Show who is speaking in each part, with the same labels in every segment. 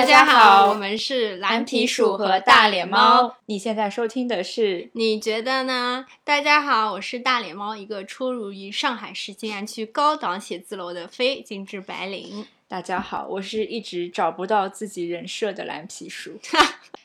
Speaker 1: 大
Speaker 2: 家
Speaker 1: 好，
Speaker 2: 我们是
Speaker 1: 蓝皮
Speaker 2: 鼠
Speaker 1: 鼠和大脸猫。你现在收听的是
Speaker 2: 你觉得呢？大家好，我是大脸猫，一个出入于上海市静安区高档写字楼的非精致白领。
Speaker 1: 大家好，我是一直找不到自己人设的蓝皮书。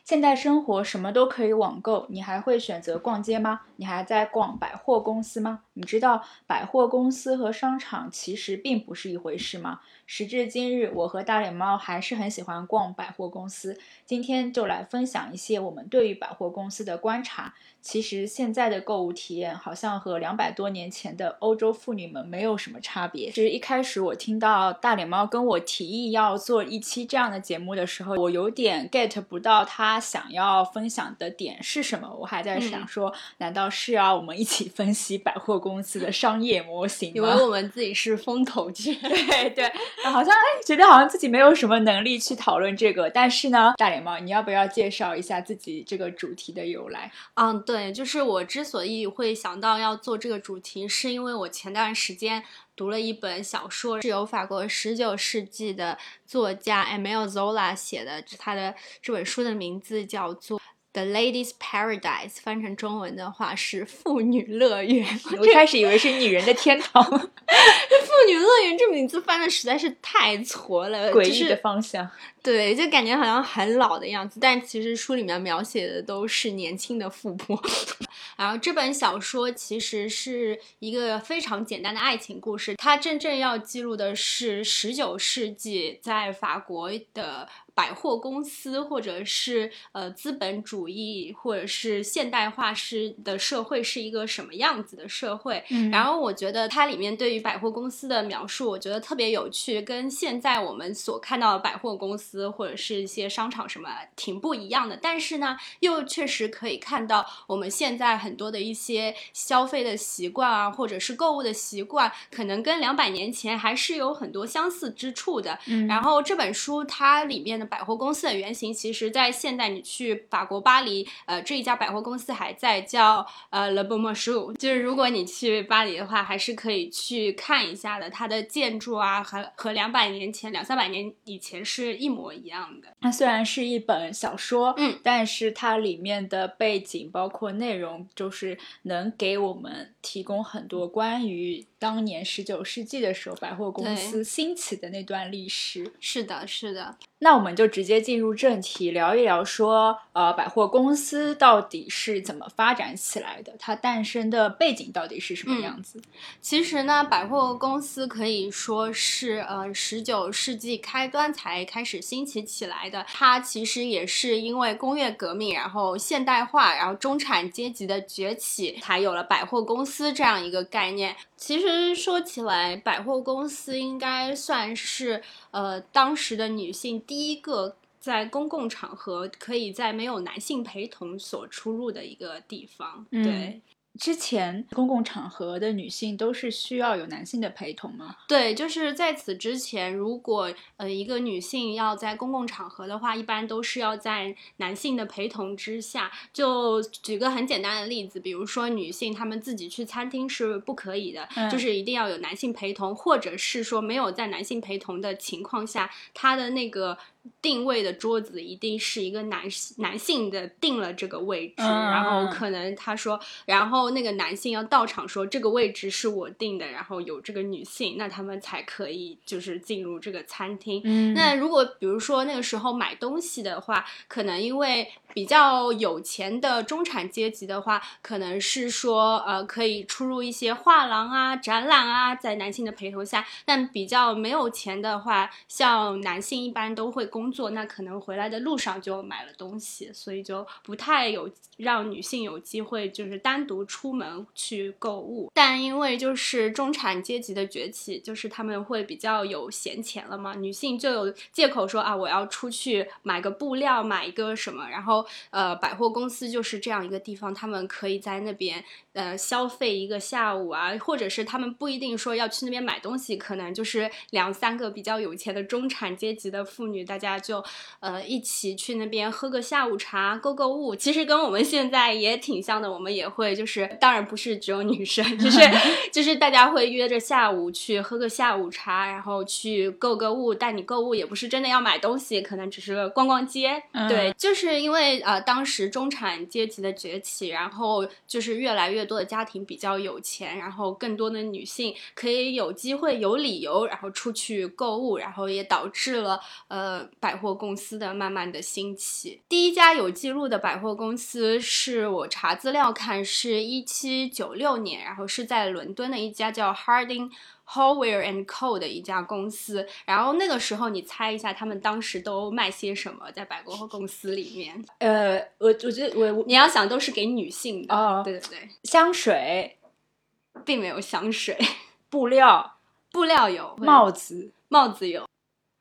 Speaker 1: 现代生活什么都可以网购，你还会选择逛街吗？你还在逛百货公司吗？你知道百货公司和商场其实并不是一回事吗？时至今日，我和大脸猫还是很喜欢逛百货公司。今天就来分享一些我们对于百货公司的观察。其实现在的购物体验好像和两百多年前的欧洲妇女们没有什么差别。其实一开始我听到大脸猫跟我提议要做一期这样的节目的时候，我有点 get 不到他想要分享的点是什么。我还在想说，难道是要我们一起分析百货公司的商业模型？
Speaker 2: 以为我 们自己是风投界，
Speaker 1: 对对，好像哎，觉得好像自己没有什么能力去讨论这个。但是呢，大脸猫，你要不要介绍一下自己这个主题的由来？
Speaker 2: 嗯，对，就是我之所以会想到要做这个主题，是因为我前段时间读了一本小说，是由法国十九世纪的作家 Emile Zola 写的，他的这本书的名字叫做。The Ladies' Paradise 翻成中文的话是妇女乐园。
Speaker 1: 我一开始以为是女人的天堂。妇
Speaker 2: 女乐园这名字翻的实在是太挫了，
Speaker 1: 诡异的方向。
Speaker 2: 对，就感觉好像很老的样子，但其实书里面描写的都是年轻的富婆。然后这本小说其实是一个非常简单的爱情故事，它真正要记录的是十九世纪在法国的。百货公司，或者是呃资本主义，或者是现代化式的社会是一个什么样子的社会？
Speaker 1: 嗯，
Speaker 2: 然后我觉得它里面对于百货公司的描述，我觉得特别有趣，跟现在我们所看到的百货公司或者是一些商场什么挺不一样的。但是呢，又确实可以看到我们现在很多的一些消费的习惯啊，或者是购物的习惯，可能跟两百年前还是有很多相似之处的。
Speaker 1: 嗯，
Speaker 2: 然后这本书它里面的。百货公司的原型，其实，在现代你去法国巴黎，呃，这一家百货公司还在叫呃 Le Bon Marché，就是如果你去巴黎的话，还是可以去看一下的。它的建筑啊，和和两百年前、两三百年以前是一模一样的。
Speaker 1: 它虽然是一本小说，
Speaker 2: 嗯，
Speaker 1: 但是它里面的背景包括内容，就是能给我们提供很多关于当年十九世纪的时候百货公司兴起的那段历史。
Speaker 2: 是的，是的。
Speaker 1: 那我们就直接进入正题，聊一聊说，呃，百货公司到底是怎么发展起来的？它诞生的背景到底是什么样子？
Speaker 2: 其实呢，百货公司可以说是呃十九世纪开端才开始兴起起来的。它其实也是因为工业革命，然后现代化，然后中产阶级的崛起，才有了百货公司这样一个概念。其实说起来，百货公司应该算是呃当时的女性第一个在公共场合可以在没有男性陪同所出入的一个地方。对。
Speaker 1: 之前公共场合的女性都是需要有男性的陪同吗？
Speaker 2: 对，就是在此之前，如果呃一个女性要在公共场合的话，一般都是要在男性的陪同之下。就举个很简单的例子，比如说女性她们自己去餐厅是不可以的，就是一定要有男性陪同，或者是说没有在男性陪同的情况下，她的那个。定位的桌子一定是一个男男性的定了这个位置，然后可能他说，然后那个男性要到场说这个位置是我定的，然后有这个女性，那他们才可以就是进入这个餐厅。那如果比如说那个时候买东西的话，可能因为。比较有钱的中产阶级的话，可能是说，呃，可以出入一些画廊啊、展览啊，在男性的陪同下。但比较没有钱的话，像男性一般都会工作，那可能回来的路上就买了东西，所以就不太有让女性有机会就是单独出门去购物。但因为就是中产阶级的崛起，就是他们会比较有闲钱了嘛，女性就有借口说啊，我要出去买个布料，买一个什么，然后。呃，百货公司就是这样一个地方，他们可以在那边呃消费一个下午啊，或者是他们不一定说要去那边买东西，可能就是两三个比较有钱的中产阶级的妇女，大家就呃一起去那边喝个下午茶、购购物。其实跟我们现在也挺像的，我们也会就是当然不是只有女生，就是 就是大家会约着下午去喝个下午茶，然后去购个物。带你购物也不是真的要买东西，可能只是逛逛街。对，就是因为呃当时中产阶级的崛起，然后就是越来越多的家庭比较有钱，然后更多的女性可以有机会、有理由，然后出去购物，然后也导致了呃百货公司的慢慢的兴起。第一家有记录的百货公司是我查资料看是一七九六年，然后是在伦敦的一家叫 Harding Hallwear and Co 的一家公司。然后那个时候你猜一下，他们当时都卖些什么？在百货公司里面，
Speaker 1: 呃，我我觉得我
Speaker 2: 你要想都是给女性的
Speaker 1: 哦，
Speaker 2: 对对对，
Speaker 1: 香水。
Speaker 2: 并没有香水，
Speaker 1: 布料，
Speaker 2: 布料有
Speaker 1: 帽子，
Speaker 2: 帽子有。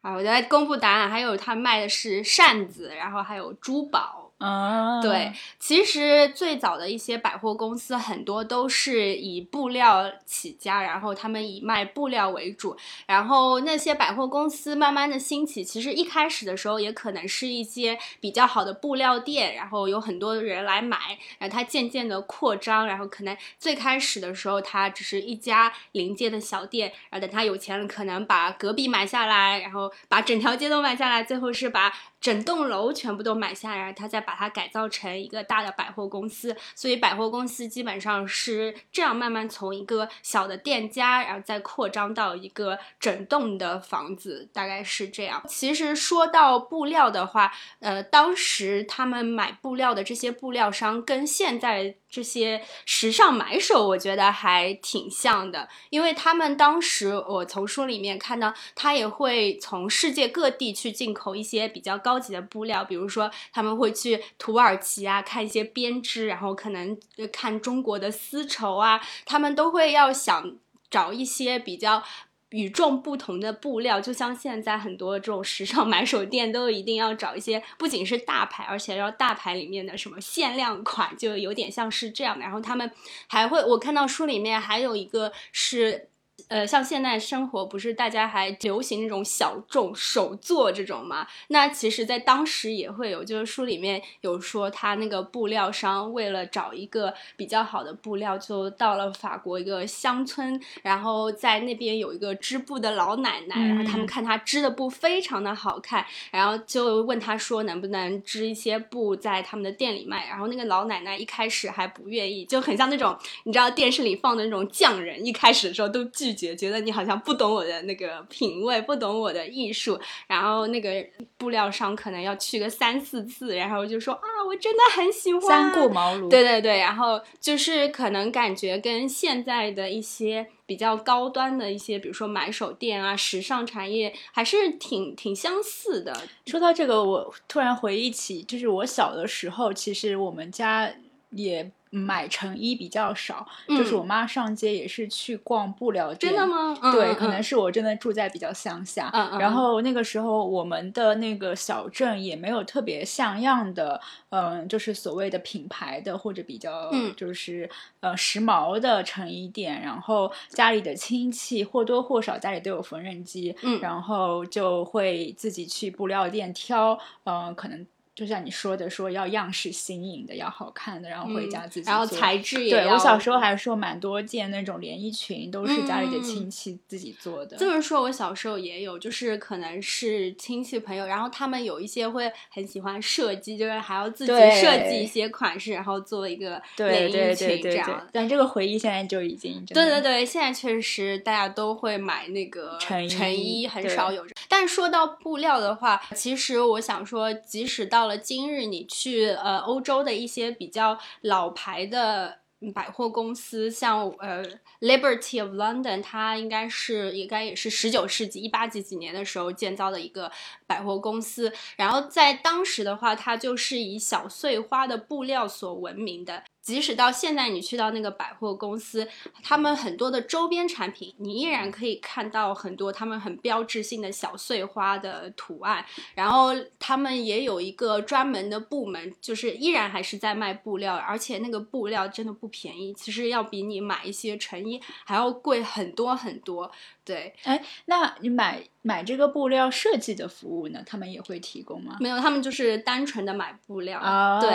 Speaker 2: 啊，我来公布答案，还有他卖的是扇子，然后还有珠宝。
Speaker 1: 啊，
Speaker 2: 对，其实最早的一些百货公司很多都是以布料起家，然后他们以卖布料为主。然后那些百货公司慢慢的兴起，其实一开始的时候也可能是一些比较好的布料店，然后有很多人来买，然后它渐渐的扩张，然后可能最开始的时候它只是一家临街的小店，然后等他有钱了，可能把隔壁买下来，然后把整条街都买下来，最后是把。整栋楼全部都买下来，他再把把它改造成一个大的百货公司。所以百货公司基本上是这样慢慢从一个小的店家，然后再扩张到一个整栋的房子，大概是这样。其实说到布料的话，呃，当时他们买布料的这些布料商跟现在。这些时尚买手，我觉得还挺像的，因为他们当时我从书里面看到，他也会从世界各地去进口一些比较高级的布料，比如说他们会去土耳其啊看一些编织，然后可能看中国的丝绸啊，他们都会要想找一些比较。与众不同的布料，就像现在很多这种时尚买手店都一定要找一些，不仅是大牌，而且要大牌里面的什么限量款，就有点像是这样的。然后他们还会，我看到书里面还有一个是。呃，像现在生活不是大家还流行那种小众手作这种嘛？那其实，在当时也会有，就是书里面有说，他那个布料商为了找一个比较好的布料，就到了法国一个乡村，然后在那边有一个织布的老奶奶，然后他们看她织的布非常的好看，然后就问她说能不能织一些布在他们的店里卖，然后那个老奶奶一开始还不愿意，就很像那种你知道电视里放的那种匠人，一开始的时候都拒。觉觉得你好像不懂我的那个品味，不懂我的艺术，然后那个布料商可能要去个三四次，然后就说啊，我真的很喜欢，
Speaker 1: 三顾茅庐。
Speaker 2: 对对对，然后就是可能感觉跟现在的一些比较高端的一些，比如说买手店啊、时尚产业，还是挺挺相似的。
Speaker 1: 说到这个，我突然回忆起，就是我小的时候，其实我们家也。买成衣比较少，就是我妈上街也是去逛布料店。
Speaker 2: 真的吗？
Speaker 1: 对，可能是我真的住在比较乡下。然后那个时候我们的那个小镇也没有特别像样的，嗯，就是所谓的品牌的或者比较就是呃时髦的成衣店。然后家里的亲戚或多或少家里都有缝纫机，然后就会自己去布料店挑，嗯，可能。就像你说的，说要样式新颖的，要好看的，然后回家自己。
Speaker 2: 然后材质也
Speaker 1: 对我小时候还说蛮多件那种连衣裙，都是家里的亲戚自己做的。
Speaker 2: 这么说，我小时候也有，就是可能是亲戚朋友，然后他们有一些会很喜欢设计，就是还要自己设计一些款式，然后做一个连衣裙这样。
Speaker 1: 但这个回忆现在就已经
Speaker 2: 对对对，现在确实大家都会买那个
Speaker 1: 成
Speaker 2: 成衣，很少有。但说到布料的话，其实我想说，即使到到了今日，你去呃欧洲的一些比较老牌的百货公司，像呃 Liberty of London，它应该是应该也是十九世纪一八几几年的时候建造的一个百货公司。然后在当时的话，它就是以小碎花的布料所闻名的。即使到现在，你去到那个百货公司，他们很多的周边产品，你依然可以看到很多他们很标志性的小碎花的图案。然后他们也有一个专门的部门，就是依然还是在卖布料，而且那个布料真的不便宜，其实要比你买一些成衣还要贵很多很多。对，
Speaker 1: 哎，那你买买这个布料设计的服务呢？他们也会提供吗？
Speaker 2: 没有，他们就是单纯的买布料。
Speaker 1: 啊，
Speaker 2: 对，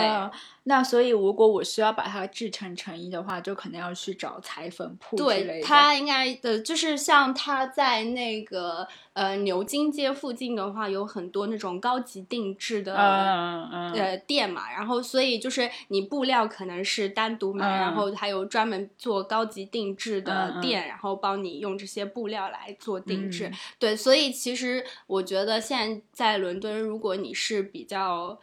Speaker 1: 那所以如果我需要把它制成成衣的话，就可能要去找裁缝铺之类
Speaker 2: 对，
Speaker 1: 的。
Speaker 2: 它应该的，就是像他在那个呃牛津街附近的话，有很多那种高级定制的。
Speaker 1: 嗯嗯
Speaker 2: 呃，店嘛，然后所以就是你布料可能是单独买，
Speaker 1: 嗯
Speaker 2: 然后还有专门做高级定制
Speaker 1: 嗯
Speaker 2: 的
Speaker 1: 嗯
Speaker 2: 店，然后帮你用这些布料来做定制。
Speaker 1: 嗯
Speaker 2: 对，所以其实我觉得现在在伦敦，如果你是比较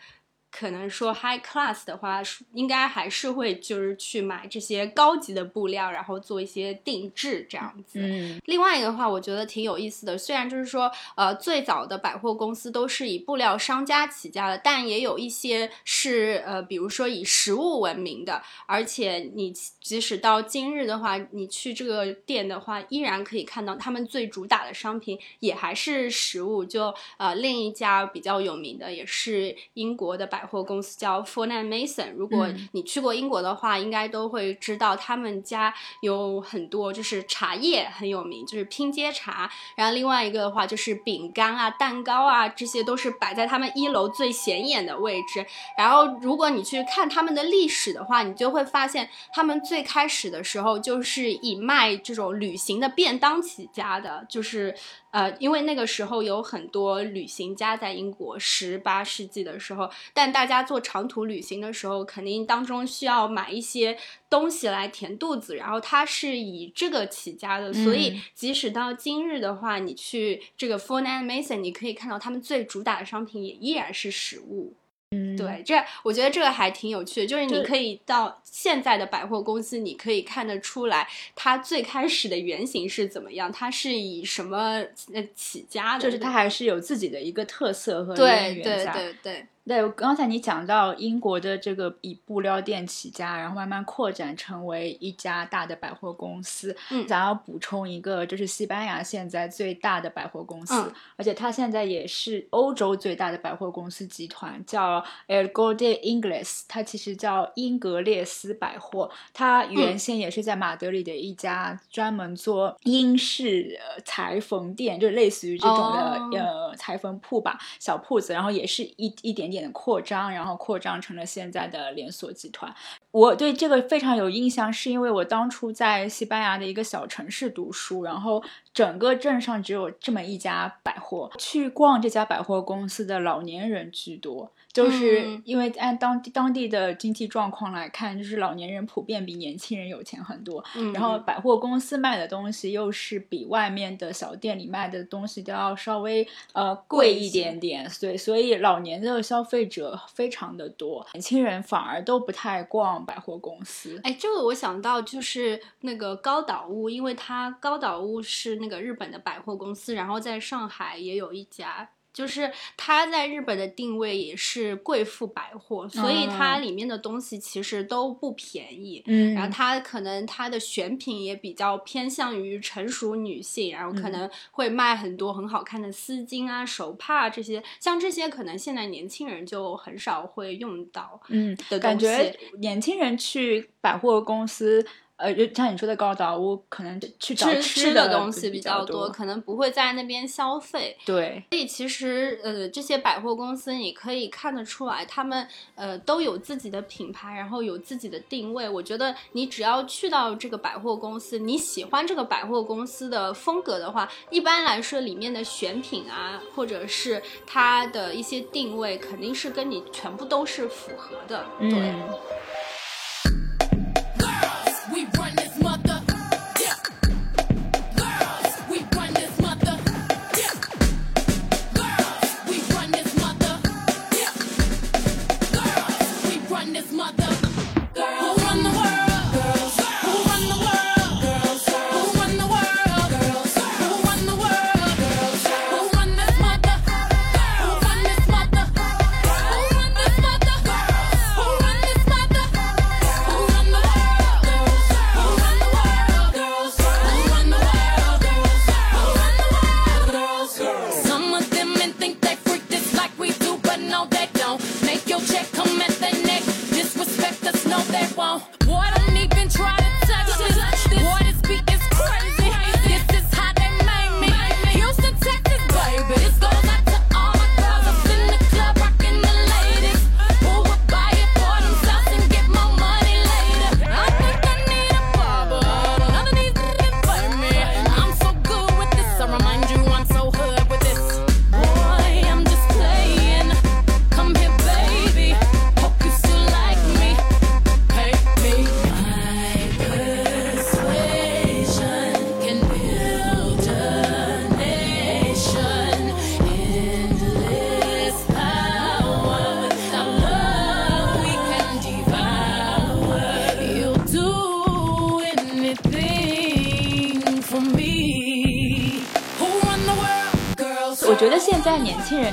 Speaker 2: 可能说 high class 的话，是应该还是会就是去买这些高级的布料，然后做一些定制这样子。
Speaker 1: 嗯
Speaker 2: 另外一个的话，我觉得挺有意思的。虽然就是说，呃，最早的百货公司都是以布料商家起家的，但也有一些是呃，比如说以食物闻名的。而且你即使到今日的话，你去这个店的话，依然可以看到他们最主打的商品也还是食物。就呃，另一家比较有名的也是英国的百货公司叫 f o r n a n Mason。如果
Speaker 1: 嗯
Speaker 2: 你去过英国的话，应该都会知道他们家有很多就是茶叶很有名，就是拼接茶。然后另外一个的话就是饼干啊、蛋糕啊，这些都是摆在他们一楼最显眼的位置。然后如果你去看他们的历史的话，你就会发现他们最开始的时候就是以卖这种旅行的便当起家的，就是呃，因为那个时候有很多旅行家在英国，十八世纪的时候，但大家做长途旅行的时候，肯定当中需要买一些东西来填肚子，然后它是以这个起家的，所以
Speaker 1: 嗯
Speaker 2: 即使到今日的话，你去这个 f o r n a n Mason，你可以看到他们最主打的商品也依然是食物。
Speaker 1: 嗯，
Speaker 2: 对，这我觉得这个还挺有趣的，就是你可以到现在的百货公司，你可以看得出来它最开始的原型是怎么样，它是以什么呃起家的，
Speaker 1: 就是它还是有自己的一个特色和
Speaker 2: 对对
Speaker 1: 在。
Speaker 2: 对对
Speaker 1: 对，刚才你讲到英国的这个以布料店起家，然后慢慢扩展成为一家大的百货公司。
Speaker 2: 嗯
Speaker 1: 想要补充一个，就是西班牙现在最大的百货公司，
Speaker 2: 嗯
Speaker 1: 而且它现在也是欧洲最大的百货公司集团，叫 El Corte Inglés，它其实叫英格列斯百货。它原先也是在马德里的一家专门做英式呃裁缝店，就类似于这种的、
Speaker 2: 哦
Speaker 1: 呃裁缝铺吧，小铺子，然后也是一一点点扩张，然后扩张成了现在的连锁集团。我对这个非常有印象，是因为我当初在西班牙的一个小城市读书，然后整个镇上只有这么一家百货，去逛这家百货公司的老年人居多。就是
Speaker 2: 嗯
Speaker 1: 因为按当地当地的经济状况来看，就是老年人普遍比年轻人有钱很多，
Speaker 2: 嗯，
Speaker 1: 然后百货公司卖的东西又是比外面的小店里卖的东西都要稍微呃贵一点点，对，所以老年的消费者非常的多，年轻人反而都不太逛百货公司。
Speaker 2: 哎，这个我想到就是那个高岛屋，因为它高岛屋是那个日本的百货公司，然后在上海也有一家。就是它在日本的定位也是贵妇百货，所以它里面的东西其实都不便宜。
Speaker 1: 嗯
Speaker 2: 然后它可能它的选品也比较偏向于成熟女性，然后可
Speaker 1: 嗯
Speaker 2: 能会卖很多很好看的丝巾啊、手帕这些，像这些可能现在年轻人就很少会用到。
Speaker 1: 嗯
Speaker 2: 的，
Speaker 1: 感觉年轻人去百货公司。呃，就像你说的高岛屋，可能去找
Speaker 2: 吃
Speaker 1: 的
Speaker 2: 东西
Speaker 1: 比
Speaker 2: 较
Speaker 1: 多，
Speaker 2: 可能不会在那边消费。
Speaker 1: 对，
Speaker 2: 所以其实呃，这些百货公司你可以看得出来，他们呃都有自己的品牌，然后有自己的定位。我觉得你只要去到这个百货公司，你喜欢这个百货公司的风格的话，一般来说里面的选品啊，或者是它的一些定位，肯定是跟你全部都是符合的。对。
Speaker 1: 嗯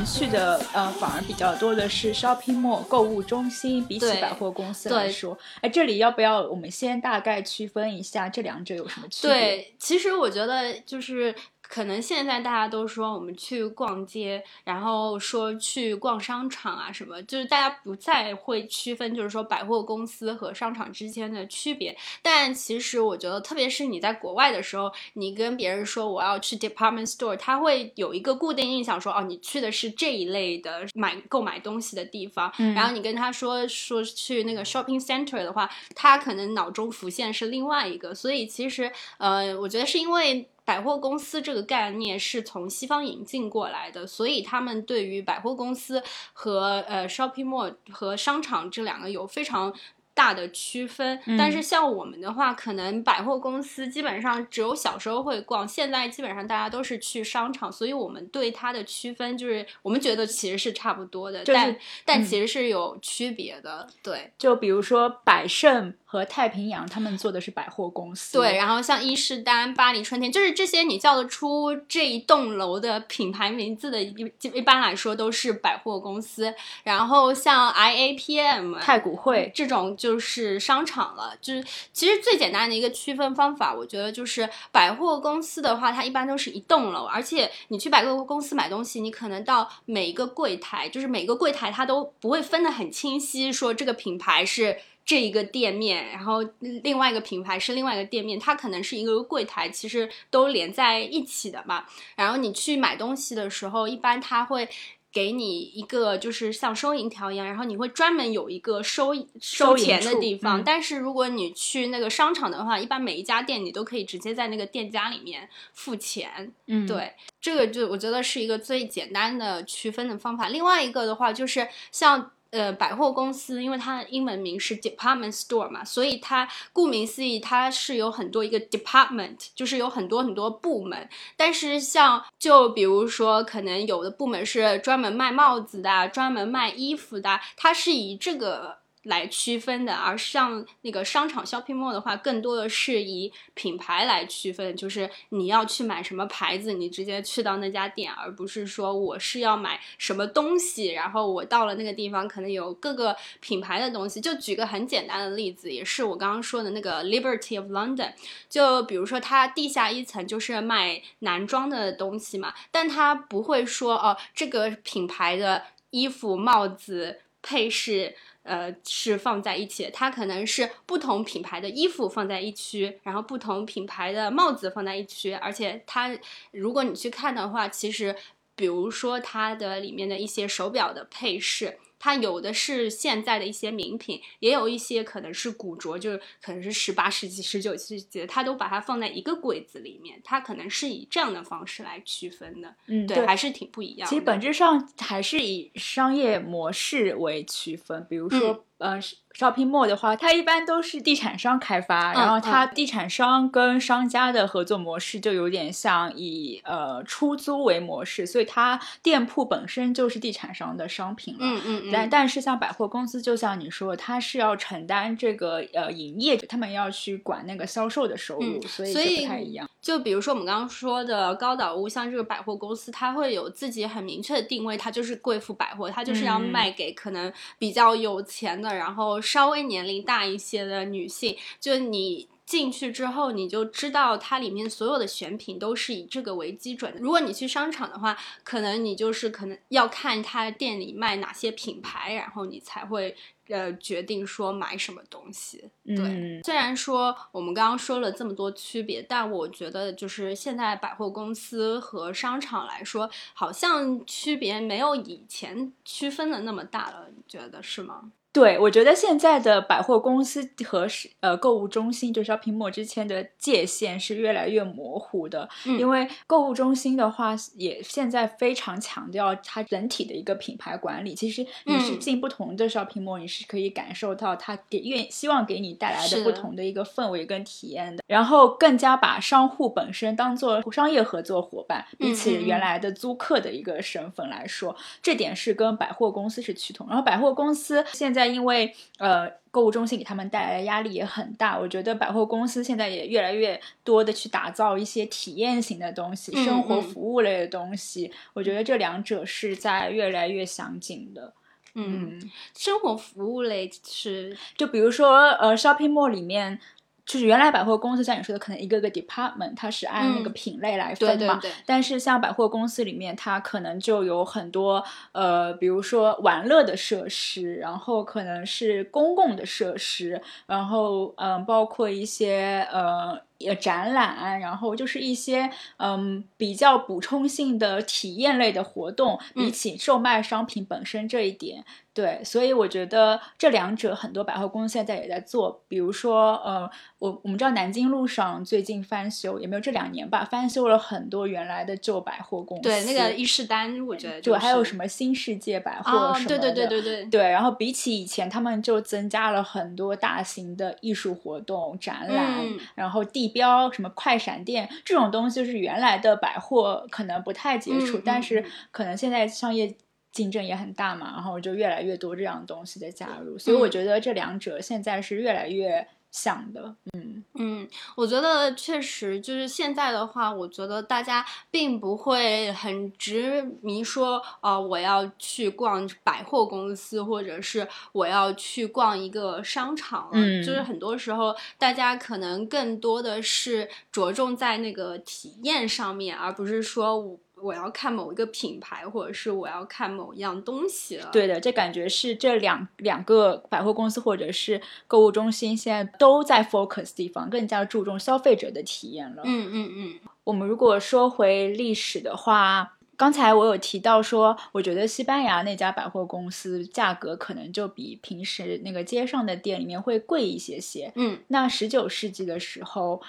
Speaker 1: 去的呃反而比较多的是 shopping mall 购物中心，比起百货公司来说，哎，这里要不要我们先大概区分一下这两者有什么区别？，
Speaker 2: 对，其实我觉得就是。可能现在大家都说我们去逛街，然后说去逛商场啊什么，就是大家不再会区分，就是说百货公司和商场之间的区别。但其实我觉得，特别是你在国外的时候，你跟别人说我要去 department store，他会有一个固定印象说，哦，你去的是这一类的买购买东西的地方。
Speaker 1: 嗯
Speaker 2: 然后你跟他说说去那个 shopping center 的话，他可能脑中浮现是另外一个。所以其实，呃，我觉得是因为。百货公司这个概念是从西方引进过来的，所以他们对于百货公司和呃 shopping mall 和商场这两个有非常大的区分。但是像我们的话，可能百货公司基本上只有小时候会逛，现在基本上大家都是去商场，所以我们对它的区分就是我们觉得其实是差不多的，
Speaker 1: 就是
Speaker 2: 但但
Speaker 1: 嗯
Speaker 2: 其实是有区别的，对。
Speaker 1: 就比如说百盛和太平洋，他们做的是百货公司，
Speaker 2: 对，然后像伊势丹、巴黎春天，就是这些你叫得出这一栋楼的品牌名字的，一一般来说都是百货公司。然后像 IAPM、
Speaker 1: 太古汇，
Speaker 2: 这种就是商场了。就是其实最简单的一个区分方法，我觉得就是百货公司的话，它一般都是一栋楼，而且你去百货公司买东西，你可能到每一个柜台，就是每个柜台它都不会分得很清晰，说这个品牌是。这一个店面，然后另外一个品牌是另外一个店面，它可能是一个柜台，其实都连在一起的嘛。然后你去买东西的时候，一般它会给你一个就是像收银条一样，然后你会专门有一个收收钱的地方。
Speaker 1: 嗯
Speaker 2: 但是如果你去那个商场的话，一般每一家店你都可以直接在那个店家里面付钱。
Speaker 1: 嗯，
Speaker 2: 对，这个就我觉得是一个最简单的区分的方法。另外一个的话，就是像呃百货公司，因为它的英文名是 department store 嘛，所以它顾名思义，它是有很多一个 department，就是有很多很多部门。但是像就比如说，可能有的部门是专门卖帽子的，专门卖衣服的，它是以这个。来区分的，而像那个商场 shopping mall 的话，更多的是以品牌来区分，就是你要去买什么牌子，你直接去到那家店，而不是说我是要买什么东西，然后我到了那个地方，可能有各个品牌的东西。就举个很简单的例子，也是我刚刚说的那个 Liberty of London，就比如说它地下一层就是卖男装的东西嘛，但它不会说哦，这个品牌的衣服、帽子、配饰。呃，是放在一起，它可能是不同品牌的衣服放在一区，然后不同品牌的帽子放在一区，而且它，如果你去看的话，其实，比如说它的里面的一些手表的配饰，它有的是现在的一些名品，也有一些可能是古着，就是可能是十八世纪、十九世纪的，它都把它放在一个柜子里面，它可能是以这样的方式来区分的，
Speaker 1: 嗯，
Speaker 2: 对，还是挺不一样的。
Speaker 1: 其实本质上还是以商业模式为区分，比如说、
Speaker 2: 嗯
Speaker 1: 呃，shopping mall 的话，它一般都是地产商开发，
Speaker 2: 嗯
Speaker 1: 然后它地产商跟商家的合作模式就有点像以呃出租为模式，所以它店铺本身就是地产商的商品了。
Speaker 2: 嗯嗯嗯，
Speaker 1: 但但是像百货公司，就像你说的，它是要承担这个呃营业，他们要去管那个销售的收入，
Speaker 2: 嗯
Speaker 1: 所以就不太一样。
Speaker 2: 就比如说我们刚刚说的高岛屋，像这个百货公司，它会有自己很明确的定位，它就是贵妇百货，它就是要
Speaker 1: 嗯
Speaker 2: 卖给可能比较有钱的，然后稍微年龄大一些的女性。就你进去之后，你就知道它里面所有的选品都是以这个为基准的。如果你去商场的话，可能你就是可能要看它店里卖哪些品牌，然后你才会呃决定说买什么东西。对，
Speaker 1: 嗯
Speaker 2: 虽然说我们刚刚说了这么多区别，但我觉得就是现在百货公司和商场来说，好像区别没有以前区分的那么大了，你觉得是吗？
Speaker 1: 对，我觉得现在的百货公司和是呃购物中心，就是 shopping mall 之间的界限是越来越模糊的。
Speaker 2: 嗯
Speaker 1: 因为购物中心的话，也现在非常强调它整体的一个品牌管理。其实你是
Speaker 2: 嗯
Speaker 1: 进不同的 shopping mall，、你是可以感受到它给愿希望给你带来的不同的一个氛围跟体验的。然后更加把商户本身当做商业合作伙伴，比起原来的租客的一个身份来说，这点是跟百货公司是趋同。然后百货公司现在在因为呃购物中心给他们带来的压力也很大，我觉得百货公司现在也越来越多的去打造一些体验型的东西，
Speaker 2: 嗯
Speaker 1: 生活
Speaker 2: 嗯
Speaker 1: 服务类的东西。我觉得这两者是在越来越相近的。
Speaker 2: 嗯，
Speaker 1: 嗯，
Speaker 2: 生活服务类是
Speaker 1: 就比如说呃，shopping mall 里面。就是原来百货公司像你说的，可能一个个 department 它是按那个
Speaker 2: 嗯
Speaker 1: 品类来分嘛，
Speaker 2: 对对对，
Speaker 1: 但是像百货公司里面，它可能就有很多呃，比如说玩乐的设施，然后可能是公共的设施，然后嗯、呃包括一些呃呃展览，然后就是一些嗯比较补充性的体验类的活动，比
Speaker 2: 嗯。
Speaker 1: 起售卖商品本身这一点。对，所以我觉得这两者很多百货公司现在也在做，比如说，呃，我我们知道南京路上最近翻修，也没有这两年吧，翻修了很多原来的旧百货公司，
Speaker 2: 对那个伊势丹，我觉得、
Speaker 1: 对，还有什
Speaker 2: 么
Speaker 1: 么新世界百货
Speaker 2: 哦
Speaker 1: 什么，的，
Speaker 2: 对对对对。对，
Speaker 1: 对，然后比起以前，他们就增加了很多大型的艺术活动、展览，
Speaker 2: 嗯。
Speaker 1: 然后地标、什么快闪店这种东西，就是原来的百货可能不太接触，
Speaker 2: 嗯
Speaker 1: 但是
Speaker 2: 嗯。
Speaker 1: 可能现在商业竞争也很大嘛，然后就越来越多这样的东西的加入，所以我
Speaker 2: 嗯。
Speaker 1: 觉得这两者现在是越来越像的。
Speaker 2: 嗯嗯，我觉得确实就是现在的话，我觉得大家并不会很执迷说，呃，我要去逛百货公司，或者是我要去逛一个商场了。
Speaker 1: 嗯
Speaker 2: 就是很多时候，大家可能更多的是着重在那个体验上面，而不是说我我要看某一个品牌，或者是我要看某一样东西了。
Speaker 1: 对的，这感觉是这两两个百货公司或者是购物中心现在都在 focus 地方，更加注重消费者的体验了。
Speaker 2: 嗯嗯嗯
Speaker 1: 我们如果说回历史的话，刚才我有提到说，我觉得西班牙那家百货公司价格可能就比平时那个街上的店里面会贵一些些。
Speaker 2: 嗯。
Speaker 1: 那十九世纪的时候，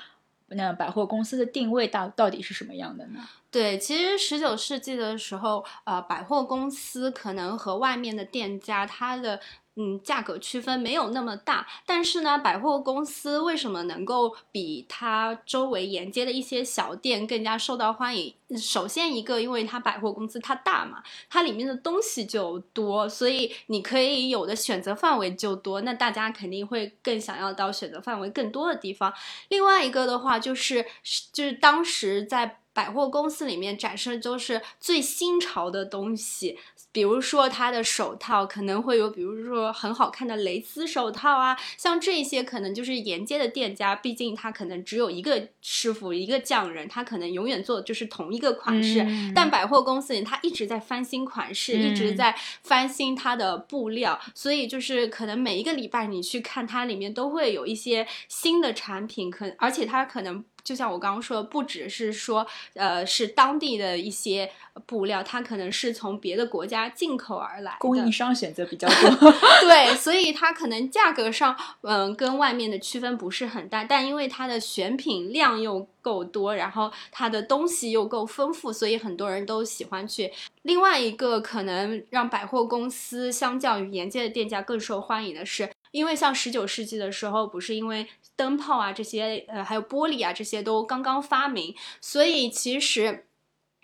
Speaker 1: 那百货公司的定位到到底是什么样的呢？
Speaker 2: 对，其实十九世纪的时候，呃，百货公司可能和外面的店家它的嗯价格区分没有那么大，但是呢，百货公司为什么能够比它周围沿街的一些小店更加受到欢迎？首先一个，因为它百货公司它大嘛，它里面的东西就多，所以你可以有的选择范围就多，那大家肯定会更想要到选择范围更多的地方。另外一个的话，就是就是当时在百货公司里面展示的都是最新潮的东西，比如说它的手套可能会有，比如说很好看的蕾丝手套啊，像这些可能就是沿街的店家，毕竟他可能只有一个师傅一个匠人，他可能永远做的就是同一个款式，
Speaker 1: 嗯。
Speaker 2: 但百货公司里，他一直在翻新款式，一直
Speaker 1: 嗯。
Speaker 2: 在翻新它的布料，所以就是可能每一个礼拜你去看它里面都会有一些新的产品，可而且它可能。就像我刚刚说的，不只是说，呃，是当地的一些布料，它可能是从别的国家进口而来。
Speaker 1: 供应商选择比较多。
Speaker 2: 对，所以它可能价格上，嗯、跟外面的区分不是很大，但因为它的选品量又够多，然后它的东西又够丰富，所以很多人都喜欢去。另外一个可能让百货公司相较于沿街的店家更受欢迎的是，因为像十九世纪的时候，不是因为灯泡啊这些，呃，还有玻璃啊这些都刚刚发明，所以其实。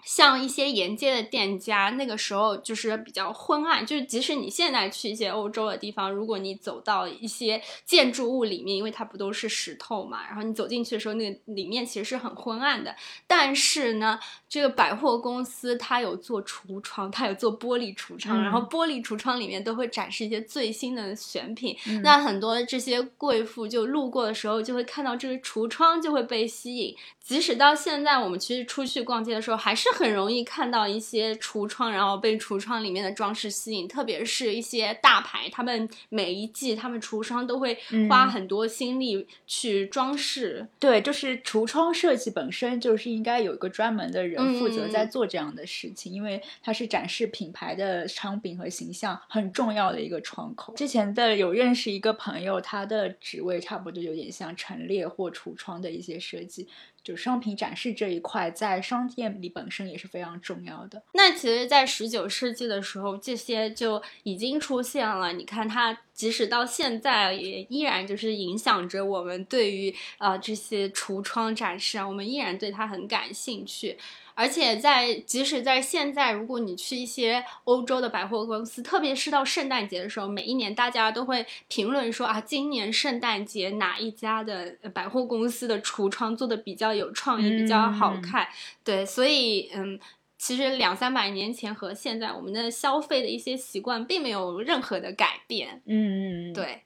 Speaker 2: 像一些沿街的店家，那个时候就是比较昏暗，就是即使你现在去一些欧洲的地方，如果你走到一些建筑物里面，因为它不都是石头嘛，然后你走进去的时候，那个里面其实是很昏暗的。但是呢，这个百货公司它有做橱窗，它有做玻璃橱窗，
Speaker 1: 嗯
Speaker 2: 然后玻璃橱窗里面都会展示一些最新的选品。
Speaker 1: 嗯
Speaker 2: 那很多这些贵妇就路过的时候，就会看到这个橱窗，就会被吸引。即使到现在，我们其实出去逛街的时候，还是很容易看到一些橱窗，然后被橱窗里面的装饰吸引。特别是一些大牌，他们每一季他们橱窗都会花
Speaker 1: 嗯
Speaker 2: 很多心力去装饰。
Speaker 1: 对，就是橱窗设计本身就是应该有一个专门的人负责
Speaker 2: 嗯
Speaker 1: 在做这样的事情，因为它是展示品牌的商品和形象很重要的一个窗口。之前的有认识一个朋友，他的职位差不多有点像陈列或橱窗的一些设计，就商品展示这一块在商店里本身也是非常重要的。
Speaker 2: 那其实，在十九世纪的时候，这些就已经出现了。你看，它即使到现在，也依然就是影响着我们对于啊这些橱窗展示啊，我们依然对它很感兴趣。而而且在即使在现在，如果你去一些欧洲的百货公司，特别是到圣诞节的时候，每一年大家都会评论说啊，今年圣诞节哪一家的呃百货公司的橱窗做的比较有创意，比较好
Speaker 1: 嗯
Speaker 2: 看。对，所以嗯。其实两三百年前和现在，我们的消费的一些习惯并没有任何的改变。
Speaker 1: 嗯，嗯，
Speaker 2: 对，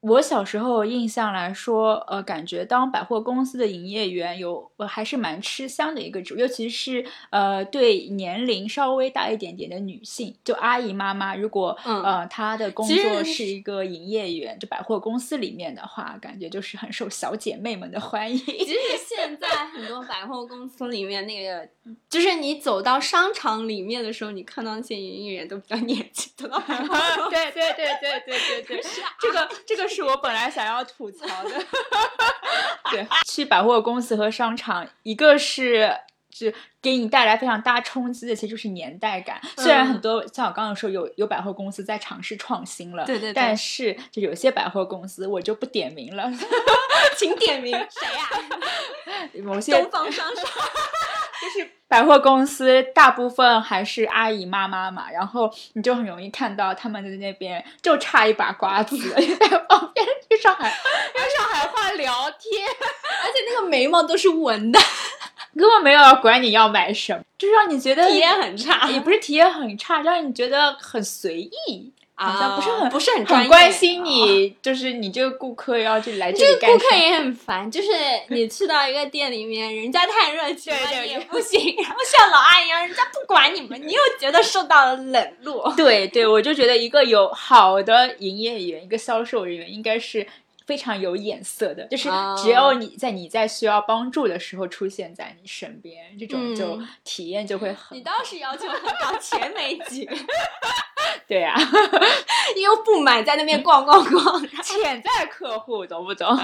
Speaker 1: 我小时候印象来说，呃，感觉当百货公司的营业员有，呃、还是蛮吃香的一个职，尤其是呃对年龄稍微大一点点的女性，就阿姨妈妈，如果、
Speaker 2: 嗯
Speaker 1: 呃她的工作是一个营业员，就百货公司里面的话，感觉就是很受小姐妹们的欢迎。
Speaker 2: 其实 现在很多百货公司里面那个，就是你走到商场里面的时候，你看到那些营业员都比较年轻，
Speaker 1: 对对对对对对对，这个这个是我本来想要吐槽的。对，去百货公司和商场，一个是。就给你带来非常大冲击的，其实就是年代感。虽然
Speaker 2: 嗯
Speaker 1: 很多像我刚刚说有有百货公司在尝试创新了，
Speaker 2: 对对对
Speaker 1: 但是就有些百货公司我就不点名了，
Speaker 2: 请点名谁呀、
Speaker 1: 某些
Speaker 2: 东方商场。
Speaker 1: 就是百货公司大部分还是阿姨妈妈嘛，然后你就很容易看到他们在那边就差一把瓜子在旁边用上海用上海话聊天，
Speaker 2: 而且那个眉毛都是纹的，
Speaker 1: 根本没有管你要买什么，就让你觉得
Speaker 2: 体验很差，
Speaker 1: 也不是体验很差，让你觉得很随意。好像不是很、
Speaker 2: 啊不是很
Speaker 1: 很关心你，就是你这个顾客要去来这？
Speaker 2: 个顾客也很烦，就是你去到一个店里面，人家太热情了也不行，然后像老阿姨一样，人家不管你们，你又觉得受到了冷落。
Speaker 1: 对对，我就觉得一个有好的营业员，一个销售人员应该是非常有眼色的，就是
Speaker 2: 哦
Speaker 1: 只要你在你在需要帮助的时候出现在你身边，这种就
Speaker 2: 嗯
Speaker 1: 体验就会很
Speaker 2: 你倒是要求很高，钱没几个，
Speaker 1: 对 呀、
Speaker 2: 又不满，在那边逛逛逛，
Speaker 1: 潜在客户懂不懂？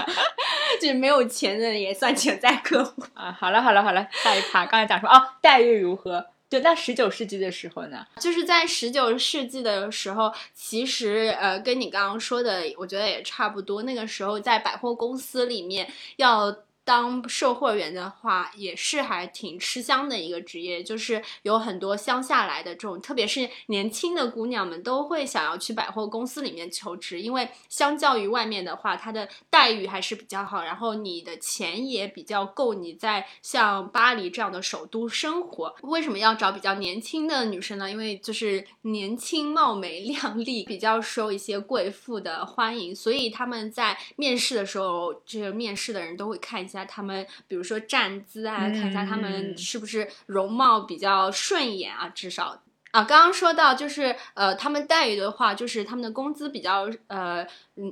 Speaker 2: 就是没有钱的也算潜在客户。
Speaker 1: 啊，好了好了好了，下一趴刚才讲说哦，待遇如何？对，那十九世纪的时候呢？
Speaker 2: 就是在十九世纪的时候，其实呃，跟你刚刚说的，我觉得也差不多。那个时候在百货公司里面要。当售货员的话，也是还挺吃香的一个职业，就是有很多乡下来的这种，特别是年轻的姑娘们都会想要去百货公司里面求职，因为相较于外面的话，它的待遇还是比较好，然后你的钱也比较够你在像巴黎这样的首都生活。为什么要找比较年轻的女生呢？因为就是年轻貌美靓丽，比较受一些贵妇的欢迎，所以他们在面试的时候，这个面试的人都会看一下他们，比如说站姿啊，看一下他们
Speaker 1: 嗯
Speaker 2: 是不是容貌比较顺眼啊，至少。啊，刚刚说到就是呃，他们待遇的话，就是他们的工资比较呃，嗯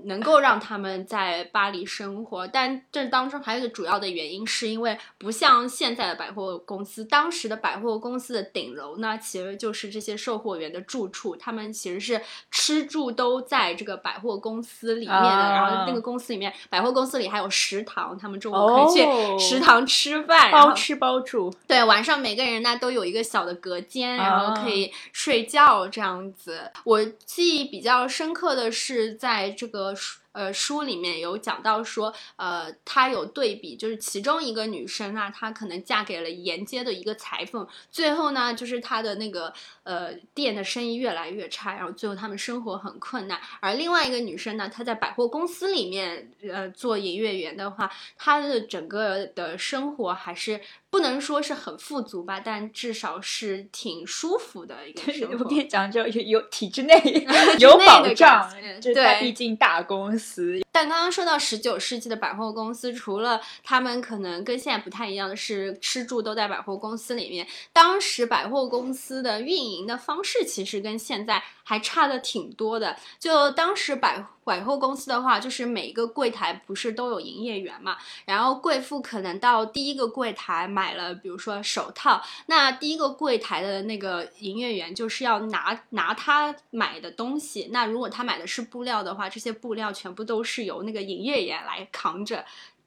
Speaker 2: 能够让他们在巴黎生活，但这当中还有一个主要的原因，是因为不像现在的百货公司，当时的百货公司的顶楼呢，其实就是这些售货员的住处，他们其实是吃住都在这个百货公司里面的，
Speaker 1: 啊
Speaker 2: 然后那个公司里面，百货公司里还有食堂，他们中午可以
Speaker 1: 哦
Speaker 2: 去食堂吃饭，
Speaker 1: 包吃包住，
Speaker 2: 对，晚上每个人呢都有一个小的隔间，然后可
Speaker 1: 啊。
Speaker 2: 以睡觉这样子。我记忆比较深刻的是，在这个个书呃书里面有讲到说，呃，他有对比，就是其中一个女生啊，她可能嫁给了沿街的一个裁缝，最后呢，就是她的那个呃店的生意越来越差，然后最后他们生活很困难。而另外一个女生呢，她在百货公司里面呃做营业员的话，她的整个的生活还是不能说是很富足吧，但至少是挺舒服的一个生
Speaker 1: 我
Speaker 2: 活。
Speaker 1: 跟你讲，就有有体制内 有保障
Speaker 2: 对
Speaker 1: 它毕竟大公司，
Speaker 2: 但刚刚说到十九世纪的百货公司，除了他们可能跟现在不太一样的是吃住都在百货公司里面，当时百货公司的运营的方式其实跟现在还差的挺多的。就当时百百货公司的话，就是每一个柜台不是都有营业员嘛，然后贵妇可能到第一个柜台买了，比如说手套，那第一个柜台的那个营业员就是要拿拿他买的东西。那如果他买的是布料的话，这些布料全部都是由那个营业员来扛着。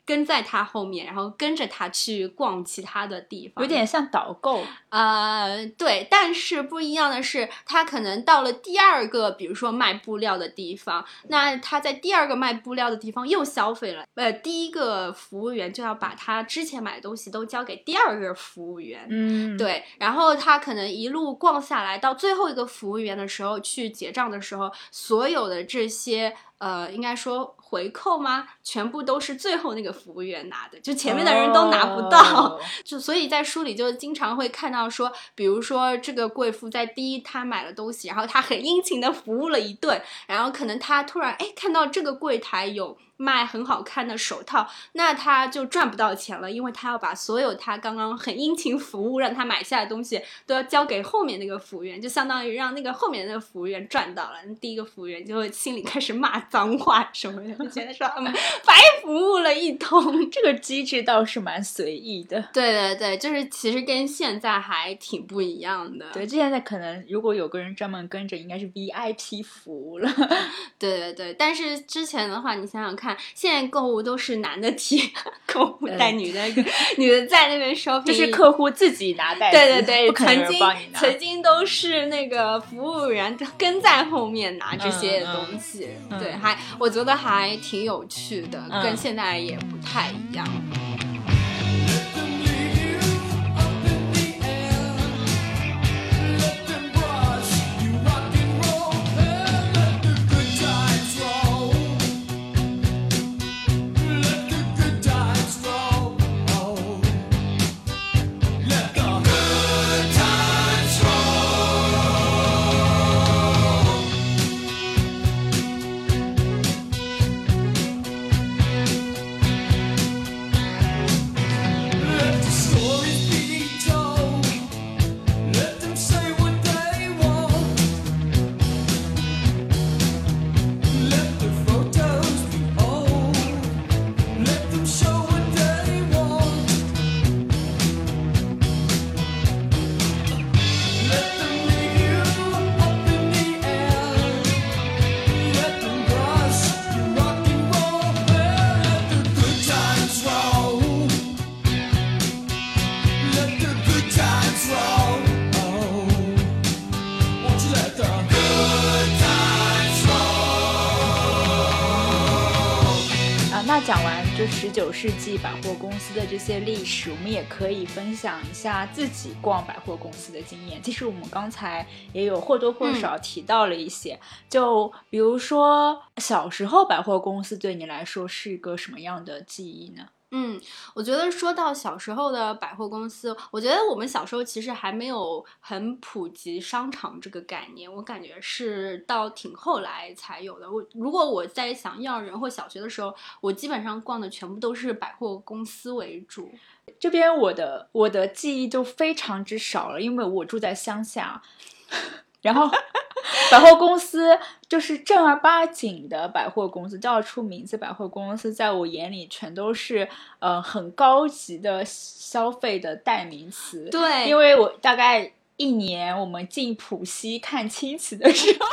Speaker 2: 跟在他后面，然后跟着他去逛其他的地方，
Speaker 1: 有点像导购。
Speaker 2: 呃，对，但是不一样的是，他可能到了第二个，比如说卖布料的地方，那他在第二个卖布料的地方又消费了，呃，第一个服务员就要把他之前买的东西都交给第二个服务员，
Speaker 1: 嗯，
Speaker 2: 对，然后他可能一路逛下来，到最后一个服务员的时候去结账的时候，所有的这些呃，应该说回扣吗？全部都是最后那个服务员拿的，就前面的人都拿不到。
Speaker 1: 哦
Speaker 2: 就所以在书里就经常会看到说，比如说这个贵妇在第一摊买了东西，然后她很殷勤的服务了一顿，然后可能她突然哎看到这个柜台有卖很好看的手套，那他就赚不到钱了，因为他要把所有他刚刚很殷勤服务让他买下的东西都要交给后面那个服务员，就相当于让那个后面那个服务员赚到了，第一个服务员就会心里开始骂脏话什么的，就觉得说 嗯白服务了一通。
Speaker 1: 这个机制倒是蛮随意的。
Speaker 2: 对对对，就是其实跟现在还挺不一样的。
Speaker 1: 对，现在可能如果有个人专门跟着，应该是 VIP 服务了。
Speaker 2: 对对对，但是之前的话，你想想看，现在购物都是男的提 购物袋，女的女的在那边 shopping，
Speaker 1: 就是客户自己拿袋子，
Speaker 2: 对对对，曾经。曾经都是那个服务员跟在后面拿这些东西，
Speaker 1: 嗯
Speaker 2: 对，还我觉得还挺有趣的，
Speaker 1: 嗯
Speaker 2: 跟现在也不太一样。
Speaker 1: 十九世纪百货公司的这些历史，我们也可以分享一下自己逛百货公司的经验。其实我们刚才也有或多或少提到了一些，就比如说小时候百货公司对你来说是一个什么样的记忆呢？
Speaker 2: 嗯，我觉得说到小时候的百货公司，我觉得我们小时候其实还没有很普及商场这个概念，我感觉是到挺后来才有的。我如果我在想幼儿园或小学的时候，我基本上逛的全部都是百货公司为主。
Speaker 1: 这边我的我的记忆就非常之少了，因为我住在乡下，然后百货公司就是正儿八经的百货公司，叫出名字百货公司，在我眼里全都是呃很高级的消费的代名词。
Speaker 2: 对，
Speaker 1: 因为我大概一年我们进浦西看亲戚的时候，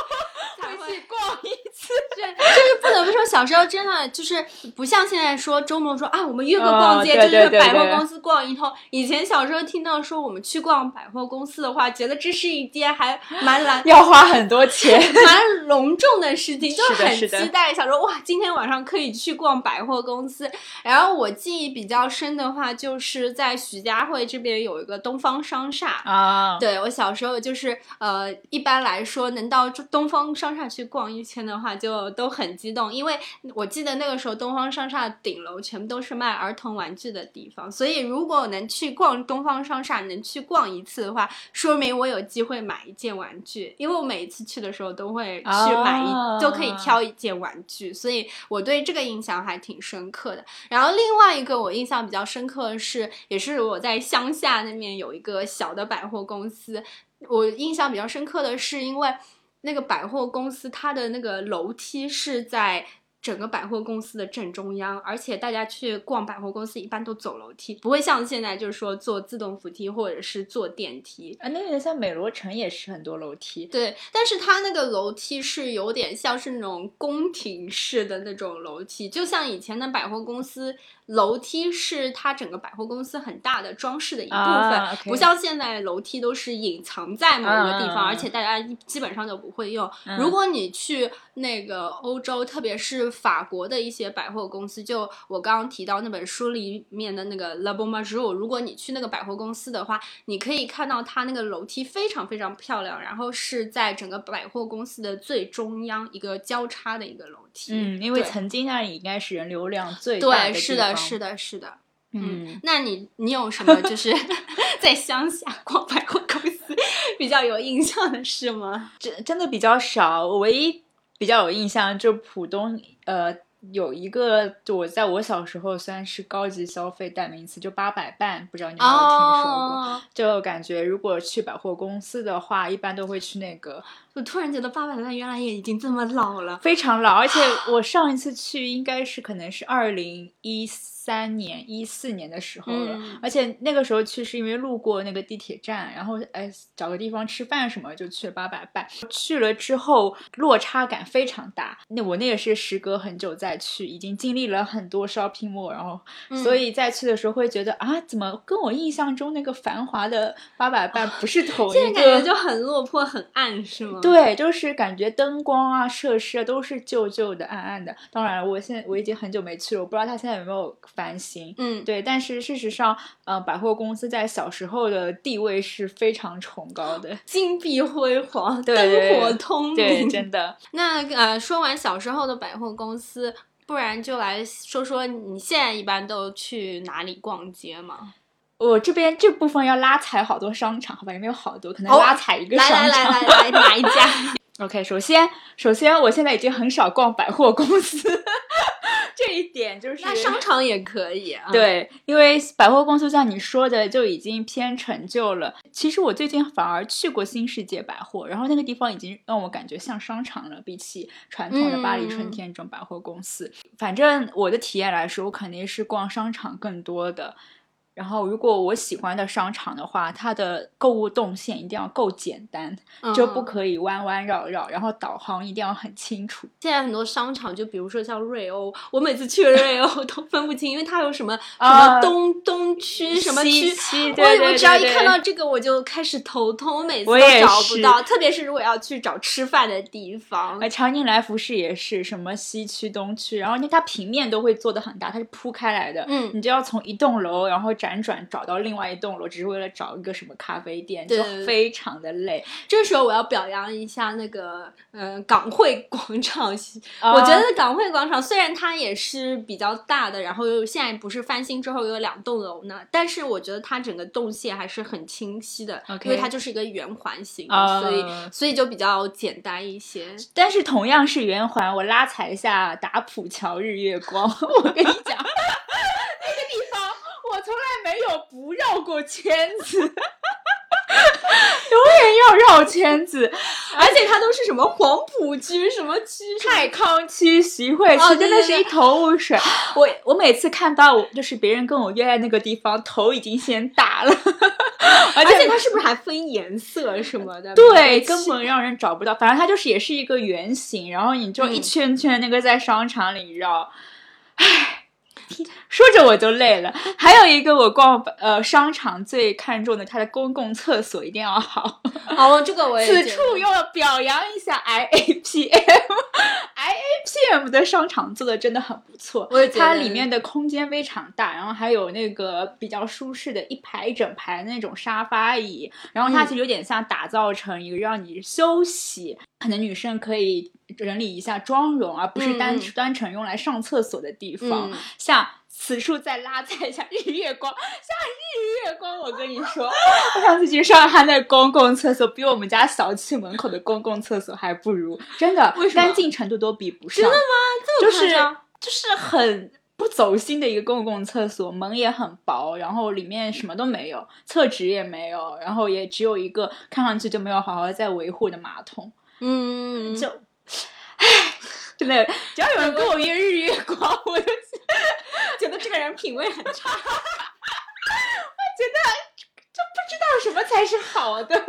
Speaker 2: 就是不得不说，小时候真的就是不像现在说周末说啊，我们约个逛街，
Speaker 1: 哦
Speaker 2: 就是百货公司逛一通。以前小时候听到说我们去逛百货公司的话，觉得这是一件还蛮难
Speaker 1: 要花很多钱。
Speaker 2: 蛮隆重的事情，就是很期待，想说哇，今天晚上可以去逛百货公司。然后我记忆比较深的话，就是在徐家汇这边有一个东方商厦。
Speaker 1: 啊，
Speaker 2: 对我小时候就是呃，一般来说能到东方商厦去逛一圈的话，就都很激动，因为我记得那个时候东方商厦顶楼全部都是卖儿童玩具的地方，所以如果能去逛东方商厦，能去逛一次的话，说明我有机会买一件玩具，因为我每一次去的时候都会去买一，
Speaker 1: 哦
Speaker 2: 都可以挑一件玩具，所以我对这个印象还挺深刻的。然后另外一个我印象比较深刻的是，也是我在乡下那边有一个小的百货公司，我印象比较深刻的是，因为那个百货公司它的那个楼梯是在。整个百货公司的正中央，而且大家去逛百货公司一般都走楼梯，不会像现在就是说坐自动扶梯或者是坐电梯。
Speaker 1: 啊，那个像美罗城也是很多楼梯。
Speaker 2: 对，但是它那个楼梯是有点像是那种宫廷式的那种楼梯，就像以前的百货公司楼梯是它整个百货公司很大的装饰的一部分，不像现在楼梯都是隐藏在某个地方，而且大家基本上都不会用。
Speaker 1: 嗯。
Speaker 2: 如果你去那个欧洲，特别是法国的一些百货公司，就我刚刚提到那本书里面的那个 Le Bon Marché，如果你去那个百货公司的话，你可以看到它那个楼梯非常非常漂亮，然后是在整个百货公司的最中央一个交叉的一个楼梯。
Speaker 1: 嗯，因为曾经那里应该是人流量最大
Speaker 2: 对，是的，是的，是的。
Speaker 1: 嗯，
Speaker 2: 那你你有什么就是 在乡下逛百货公司比较有印象的事吗？
Speaker 1: 真真的比较少。我唯一比较有印象就是浦东，呃，有一个就我在我小时候算是高级消费代名词，就八百伴，不知道你有没有听说过？
Speaker 2: 哦，
Speaker 1: 就感觉如果去百货公司的话，一般都会去那个
Speaker 2: 我突然觉得八百万原来也已经这么老了。
Speaker 1: 非常老，而且我上一次去应该是可能是二零一三年、一四年的时候了，
Speaker 2: 嗯
Speaker 1: 而且那个时候去是因为路过那个地铁站，然后哎找个地方吃饭什么，就去了八百伴。去了之后落差感非常大，那我那也是时隔很久再去，已经经历了很多 shopping mall，然后、
Speaker 2: 嗯
Speaker 1: 所以再去的时候会觉得啊，怎么跟我印象中那个繁华的八百伴不是同
Speaker 2: 现
Speaker 1: 一个？
Speaker 2: 在感觉就很落魄、很暗，是吗？，
Speaker 1: 对，就是感觉灯光啊、设施啊都是旧旧的、暗暗的。当然了，我现在我已经很久没去了，我不知道它现在有没有翻新。
Speaker 2: 嗯，
Speaker 1: 对，但是事实上，呃，百货公司在小时候的地位是非常崇高的。
Speaker 2: 金碧辉煌，灯火通
Speaker 1: 对，
Speaker 2: 明。
Speaker 1: 真的。
Speaker 2: 那呃，说完小时候的百货公司，不然就来说说你现在一般都去哪里逛街吗？
Speaker 1: 我这边这部分要拉踩好多商场，好吧？有没有好多？可能
Speaker 2: 哦
Speaker 1: 拉踩一个商场。
Speaker 2: 来来来来，哪一家
Speaker 1: ？OK，首先，首先我现在已经很少逛百货公司，这一点就是
Speaker 2: 那商场也可以啊。，
Speaker 1: 对，因为百货公司像你说的就已经偏陈旧了。其实我最近反而去过新世界百货，然后那个地方已经让我感觉像商场了，比起传统的巴黎春天这种百货公司。反正我的体验来说，我肯定是逛商场更多的。然后，如果我喜欢的商场的话，它的购物动线一定要够简单，就不
Speaker 2: 嗯
Speaker 1: 可以弯弯绕绕，然后导航一定要很清楚。
Speaker 2: 现在很多商场，就比如说像瑞欧，我每次去瑞欧 都分不清，因为它有什么什
Speaker 1: 啊
Speaker 2: 么东东区什么区。
Speaker 1: 西区，
Speaker 2: 我
Speaker 1: 对对
Speaker 2: 我只要一看到这个，我就开始头痛，我每次都找不到，特别是如果要去找吃饭的地方。
Speaker 1: 哎，长宁来福士也是什么西区、东区，然后因为它平面都会做的很大，它是铺开来的，
Speaker 2: 嗯
Speaker 1: 你就要从一栋楼然后辗转找到另外一栋楼，只是为了找一个什么咖啡店，就非常的累。
Speaker 2: 这时候我要表扬一下那个呃港汇广场，
Speaker 1: 啊
Speaker 2: 我觉得港汇广场虽然它也是比较大的，然后又现在不是翻新之后有两栋楼呢，但是我觉得它整个动线还是很清晰的因为它就是一个圆环形所以所以就比较简单一些。
Speaker 1: 但是同样是圆环，我拉踩一下打浦桥日月光，我跟你讲，那个地方我从来没有不绕过圈子，永远要绕圈子。
Speaker 2: 而且它都是什么黄浦区什么区
Speaker 1: 太康区、徐汇区、真的是一头雾水。我我每次看到我就是别人跟我约在那个地方，头已经先大了，而
Speaker 2: 而且它是不是还分颜色什么的？
Speaker 1: 对根本让人找不到。反正它就是也是一个圆形，然后你就一
Speaker 2: 嗯
Speaker 1: 圈圈那个在商场里绕，唉。说着我就累了。还有一个我逛呃商场最看重的，它的公共厕所一定要好。
Speaker 2: 哦，这个我也
Speaker 1: 此处又要表扬一下 IAPM，IAPM 的商场做的真的很不错。
Speaker 2: 我
Speaker 1: 它里面的空间非常大，然后还有那个比较舒适的一排一整排的那种沙发椅，然后它
Speaker 2: 嗯
Speaker 1: 其实有点像打造成一个让你休息，可能女生可以整理一下妆容，而不是单、单纯用来上厕所的地方。
Speaker 2: 嗯
Speaker 1: 像此处再拉踩一下日月光，像日月光，我跟你说，我上次去上海那公共厕所，比我们家小区门口的公共厕所还不如，真的干净程度都比不上。
Speaker 2: 真的吗？这
Speaker 1: 就是？就是很不走心的一个公共厕所，门也很薄，然后里面什么都没有，厕纸也没有，然后也只有一个看上去就没有好好在维护的马桶，
Speaker 2: 嗯，
Speaker 1: 就。唉，真的，只要有人跟我约日月光，我就
Speaker 2: 觉得这个人品味很差。
Speaker 1: 就不知道什么才是好的。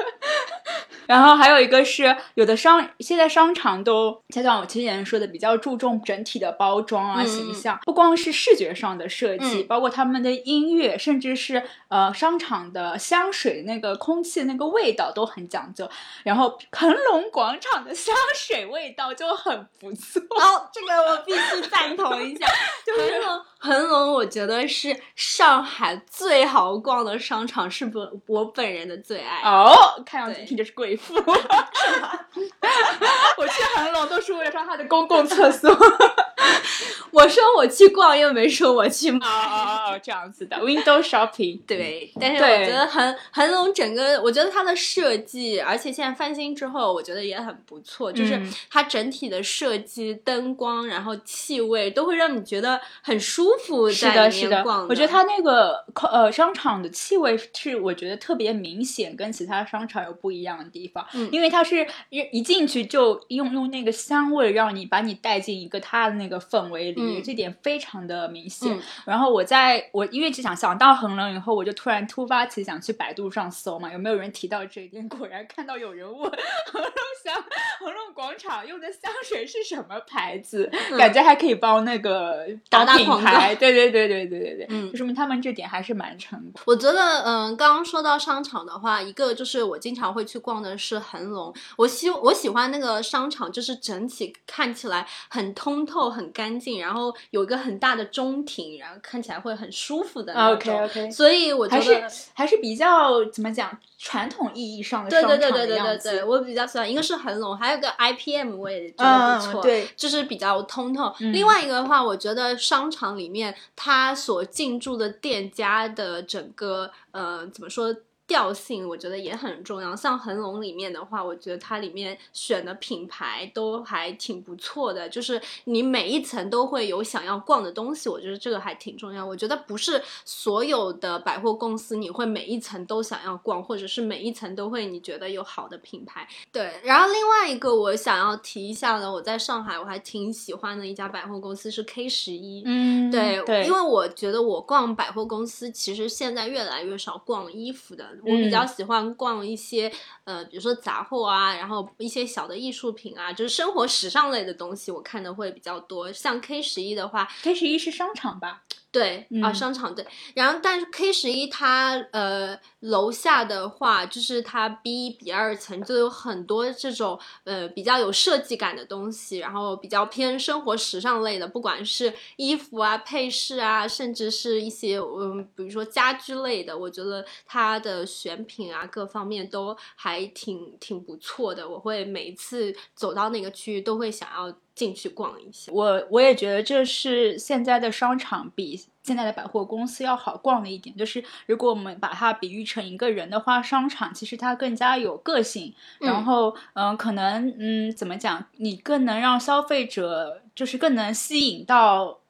Speaker 1: 然后还有一个是，有的商现在商场都，就像我之前说的，比较注重整体的包装啊、
Speaker 2: 嗯
Speaker 1: 形象，不光是视觉上的设计，
Speaker 2: 嗯
Speaker 1: 包括他们的音乐，甚至是呃商场的香水那个空气那个味道都很讲究。然后恒隆广场的香水味道就很不错。
Speaker 2: 哦，这个我必须赞同一下。恒隆，恒隆，我觉得是上海最好逛的商场，是不我本人的最爱。
Speaker 1: 哦，看上去
Speaker 2: 对
Speaker 1: 听着是贵妇。我去恒隆都是为了上他的公共厕所。
Speaker 2: 我说我去逛，又没说我去买。
Speaker 1: 哦哦哦，这样子的 window shopping。
Speaker 2: 对，但是我觉得恒恒隆整个，我觉得它的设计，而且现在翻新之后，我觉得也很不错。就是
Speaker 1: 嗯
Speaker 2: 它整体的设计、灯光，然后气味，都会让你觉得很舒服，
Speaker 1: 是的，是的。我觉得它那个呃商场的气味是我觉得特别明显，跟其他商场有不一样的地方。
Speaker 2: 嗯
Speaker 1: 因为它是一一进去就用用那个香味让你把你带进一个它的那个氛围里，
Speaker 2: 嗯
Speaker 1: 这点非常的明显。
Speaker 2: 嗯
Speaker 1: 然后我在我因为只想想到恒隆以后，我就突然突发奇想去百度上搜嘛，有没有人提到这一点？果然看到有人问恒隆香恒隆广场用的香水是什么牌子，
Speaker 2: 嗯
Speaker 1: 感觉还可以帮那个
Speaker 2: 打打广告
Speaker 1: 牌。对对对对对对对，
Speaker 2: 嗯
Speaker 1: 就说明他们这点还是蛮成功。
Speaker 2: 我觉得，嗯，刚刚说到商场的话，一个就是我经常会去逛的是恒隆。我希我喜欢那个商场，就是整体看起来很通透、很干净，然后有一个很大的中庭，然后看起来会很舒服的那种。
Speaker 1: OK OK，
Speaker 2: 所以我觉
Speaker 1: 还
Speaker 2: 得
Speaker 1: 是还是比较怎么讲传统意义上的
Speaker 2: 对
Speaker 1: 商场
Speaker 2: 对对对对
Speaker 1: 的样子。
Speaker 2: 对对，我比较喜欢，一个是恒隆，还有个 IPM，我也觉
Speaker 1: 嗯
Speaker 2: 得不错。
Speaker 1: 对，
Speaker 2: 就是比较通透。
Speaker 1: 嗯
Speaker 2: 另外一个的话，我觉得商场里面它所进驻的店家的整个呃怎么说？调性我觉得也很重要，像恒隆里面的话，我觉得它里面选的品牌都还挺不错的，就是你每一层都会有想要逛的东西，我觉得这个还挺重要。我觉得不是所有的百货公司你会每一层都想要逛，或者是每一层都会你觉得有好的品牌，对，然后另外一个我想要提一下的，我在上海我还挺喜欢的一家百货公司是 K 十一。
Speaker 1: 嗯，
Speaker 2: 对，
Speaker 1: 对，
Speaker 2: 因为我觉得我逛百货公司，其实现在越来越少逛衣服的，我比较
Speaker 1: 嗯
Speaker 2: 喜欢逛一些呃，比如说杂货啊，然后一些小的艺术品啊，就是生活时尚类的东西，我看的会比较多。像 K 十一的话
Speaker 1: ，K 十一是商场吧？
Speaker 2: 对、啊，
Speaker 1: 嗯
Speaker 2: 商场对，然后但是 K 十一它呃楼下的话，就是它 B 一比二层就有很多这种呃比较有设计感的东西，然后比较偏生活时尚类的，不管是衣服啊、配饰啊，甚至是一些嗯比如说家居类的，我觉得它的选品啊各方面都还挺挺不错的。我会每一次走到那个区域都会想要进去逛一下。
Speaker 1: 我我也觉得这是现在的商场比现在的百货公司要好逛的一点，就是如果我们把它比喻成一个人的话，商场其实它更加有个性，然
Speaker 2: 嗯
Speaker 1: 后嗯、呃可能嗯怎么讲，你更能让消费者就是更能吸引到。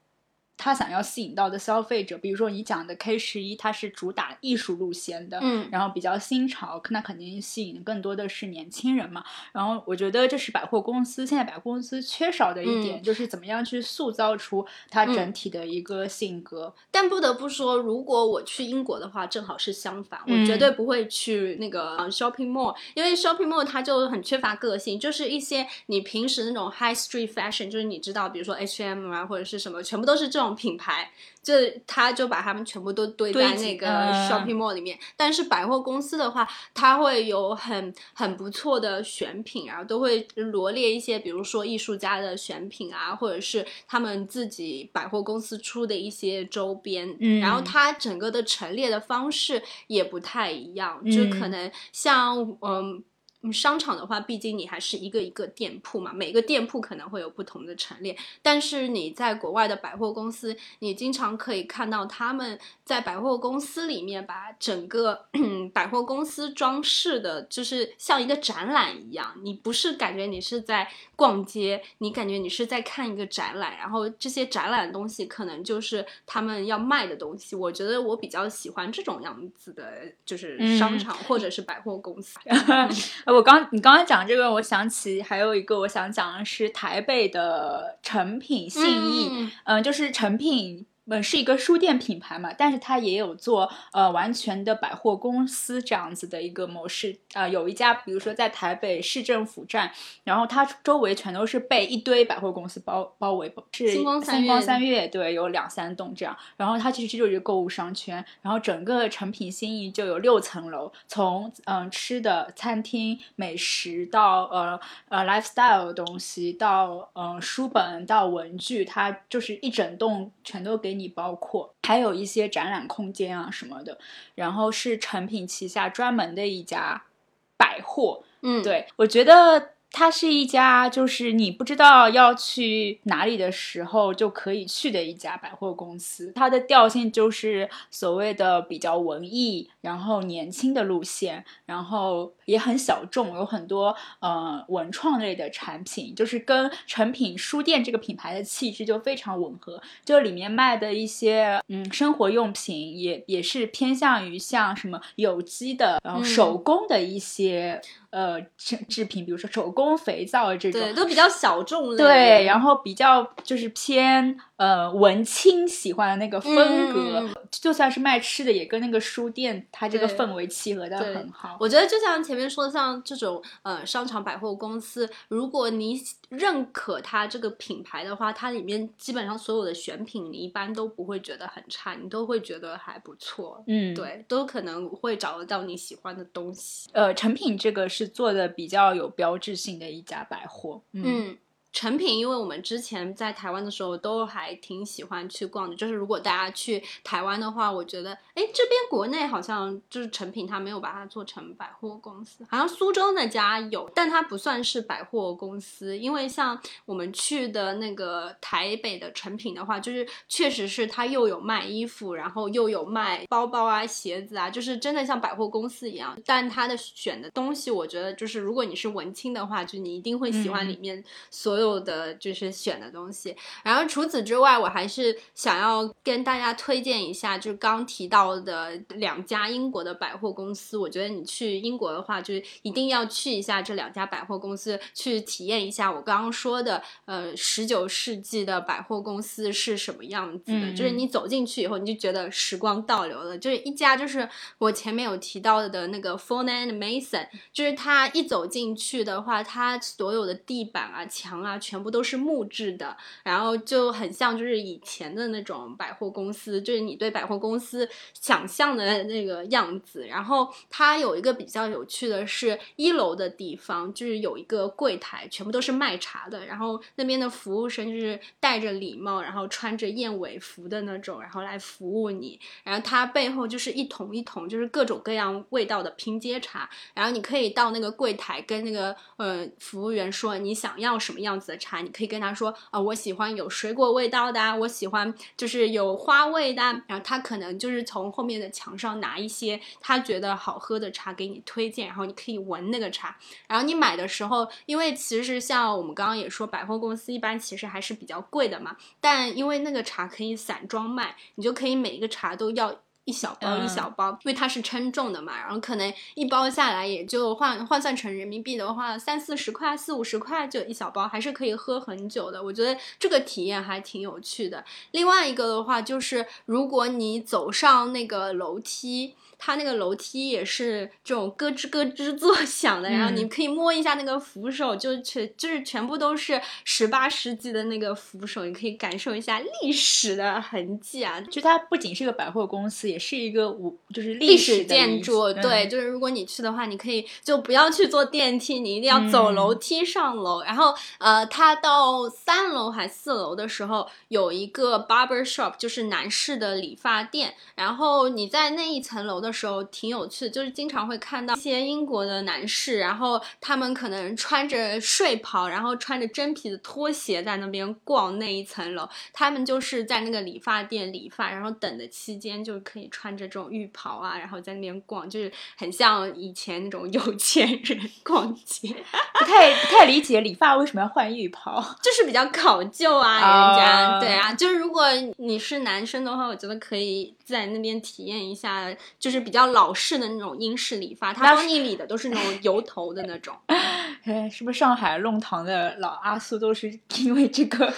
Speaker 1: 他想要吸引到的消费者，比如说你讲的 K 十一，它是主打艺术路线的，
Speaker 2: 嗯。
Speaker 1: 然后比较新潮，那肯定吸引的更多的是年轻人嘛。然后我觉得这是百货公司现在百货公司缺少的一点，
Speaker 2: 嗯。
Speaker 1: 就是怎么样去塑造出它整
Speaker 2: 嗯。
Speaker 1: 体的一个性格。
Speaker 2: 但不得不说，如果我去英国的话，正好是相反，
Speaker 1: 嗯
Speaker 2: 我绝对不会去那个呃 shopping mall，因为 shopping mall 它就很缺乏个性，就是一些你平时那种 high street fashion，就是你知道，比如说 H&M 啊或者是什么，全部都是这种品牌，就他就把他们全部都堆在那个
Speaker 1: 嗯
Speaker 2: shopping mall 里面。但是百货公司的话，它会有很很不错的选品，然后都会罗列一些，比如说艺术家的选品啊，或者是他们自己百货公司出的一些周边。
Speaker 1: 嗯
Speaker 2: 然后它整个的陈列的方式也不太一样，就
Speaker 1: 嗯
Speaker 2: 可能像嗯。嗯商场的话，毕竟你还是一个一个店铺嘛，每个店铺可能会有不同的陈列。但是你在国外的百货公司，你经常可以看到他们在百货公司里面把整个 百货公司装饰的，就是像一个展览一样。你不是感觉你是在逛街，你感觉你是在看一个展览，然后这些展览的东西可能就是他们要卖的东西。我觉得我比较喜欢这种样子的，就是商
Speaker 1: 嗯
Speaker 2: 场或者是百货公司。
Speaker 1: 呃我刚你刚才讲这个，我想起还有一个我想讲的是台北的诚品信义，
Speaker 2: 嗯
Speaker 1: 嗯、就是诚品。呃是一个书店品牌嘛，但是它也有做呃完全的百货公司这样子的一个模式。呃，有一家比如说在台北市政府站，然后它周围全都是被一堆百货公司包包围，是
Speaker 2: 星光三
Speaker 1: 星光
Speaker 2: 月
Speaker 1: 三月对，有两三栋这样。然后它其实就是一个购物商圈，然后整个成品新义就有六层楼，从嗯吃的餐厅、美食到呃呃 lifestyle 的东西，到嗯书本到文具，它就是一整栋全都给你包括，还有一些展览空间啊什么的。然后是成品旗下专门的一家百货，
Speaker 2: 嗯，
Speaker 1: 对，我觉得它是一家就是你不知道要去哪里的时候就可以去的一家百货公司。它的调性就是所谓的比较文艺，然后年轻的路线，然后也很小众，有很多呃文创类的产品，就是跟诚品书店这个品牌的气质就非常吻合。就里面卖的一些嗯生活用品也也是偏向于像什么有机的，然后
Speaker 2: 嗯
Speaker 1: 手工的一些、呃制制品，比如说手工肥皂这种。
Speaker 2: 对，都比较小众类。
Speaker 1: 对，然后比较就是偏呃文青喜欢的那个风格，
Speaker 2: 嗯
Speaker 1: 就算是卖吃的，也跟那个书店它这个氛围契合的很好。
Speaker 2: 我觉得就像前面说的，像这种呃商场百货公司，如果你认可它这个品牌的话，它里面基本上所有的选品，你一般都不会觉得很差，你都会觉得还不错。
Speaker 1: 嗯，。
Speaker 2: 对，都可能会找得到你喜欢的东西。
Speaker 1: 呃，成品这个是做的比较有标志性的一家百货。嗯
Speaker 2: 嗯，成品，因为我们之前在台湾的时候都还挺喜欢去逛的。就是如果大家去台湾的话，我觉得，哎，这边国内好像就是成品，它没有把它做成百货公司，好像苏州那家有，但它不算是百货公司，因为像我们去的那个台北的成品的话，就是确实是它又有卖衣服，然后又有卖包包啊、鞋子啊，就是真的像百货公司一样。但它的选的东西，我觉得就是如果你是文青的话，就你一定会喜欢
Speaker 1: 嗯
Speaker 2: 里面所有的就是选的东西。然后除此之外，我还是想要跟大家推荐一下，就是刚提到的两家英国的百货公司。我觉得你去英国的话，就是一定要去一下这两家百货公司，去体验一下我刚刚说的，呃，十九世纪的百货公司是什么样子的。
Speaker 1: 嗯
Speaker 2: 就是你走进去以后，你就觉得时光倒流了。就是一家就是我前面有提到的那个 Phone and Mason，就是它一走进去的话，它所有的地板啊、墙啊，全部都是木质的，然后就很像就是以前的那种百货公司，就是你对百货公司想象的那个样子。然后它有一个比较有趣的是，一楼的地方就是有一个柜台，全部都是卖茶的，然后那边的服务生就是戴着礼帽，然后穿着燕尾服的那种，然后来服务你。然后它背后就是一桶一桶，就是各种各样味道的拼接茶。然后你可以到那个柜台跟那个呃服务员说你想要什么样样子的茶，你可以跟他说啊、我喜欢有水果味道的，我喜欢就是有花味的。然后他可能就是从后面的墙上拿一些他觉得好喝的茶给你推荐，然后你可以闻那个茶。然后你买的时候，因为其实像我们刚刚也说，百货公司一般其实还是比较贵的嘛，但因为那个茶可以散装卖，你就可以每一个茶都要。一小包
Speaker 1: 嗯
Speaker 2: 一小包，因为它是称重的嘛，然后可能一包下来也就换换算成人民币的话，三四十块、四五十块就一小包，还是可以喝很久的。我觉得这个体验还挺有趣的。另外一个的话，就是如果你走上那个楼梯，它那个楼梯也是这种咯吱咯吱作响的，然后你
Speaker 1: 嗯
Speaker 2: 可以摸一下那个扶手，就全就是全部都是十八世纪的那个扶手，你可以感受一下历史的痕迹啊。
Speaker 1: 就它不仅是个百货公司，也是一个五就是
Speaker 2: 历
Speaker 1: 史
Speaker 2: 建
Speaker 1: 遗
Speaker 2: 筑，
Speaker 1: 嗯
Speaker 2: 对，就是如果你去的话，你可以就不要去坐电梯，你一定要走
Speaker 1: 嗯
Speaker 2: 楼梯上楼。然后呃，它到三楼还四楼的时候，有一个 barber shop，就是男士的理发店。然后你在那一层楼的时候挺有趣的，就是经常会看到一些英国的男士，然后他们可能穿着睡袍，然后穿着真皮的拖鞋在那边逛那一层楼。他们就是在那个理发店理发，然后等的期间就可以以穿着这种浴袍啊，然后在那边逛，就是很像以前那种有钱人逛街，
Speaker 1: 不太不太理解理发为什么要换浴袍。
Speaker 2: 就是比较考究啊，人家、
Speaker 1: 啊
Speaker 2: 对啊，就是如果你是男生的话，我觉得可以在那边体验一下，就是比较老式的那种英式理发，他
Speaker 1: 那
Speaker 2: 帮你理的都是那种油头的那种。
Speaker 1: 哎，是不是上海弄堂的老阿苏都是因为这个，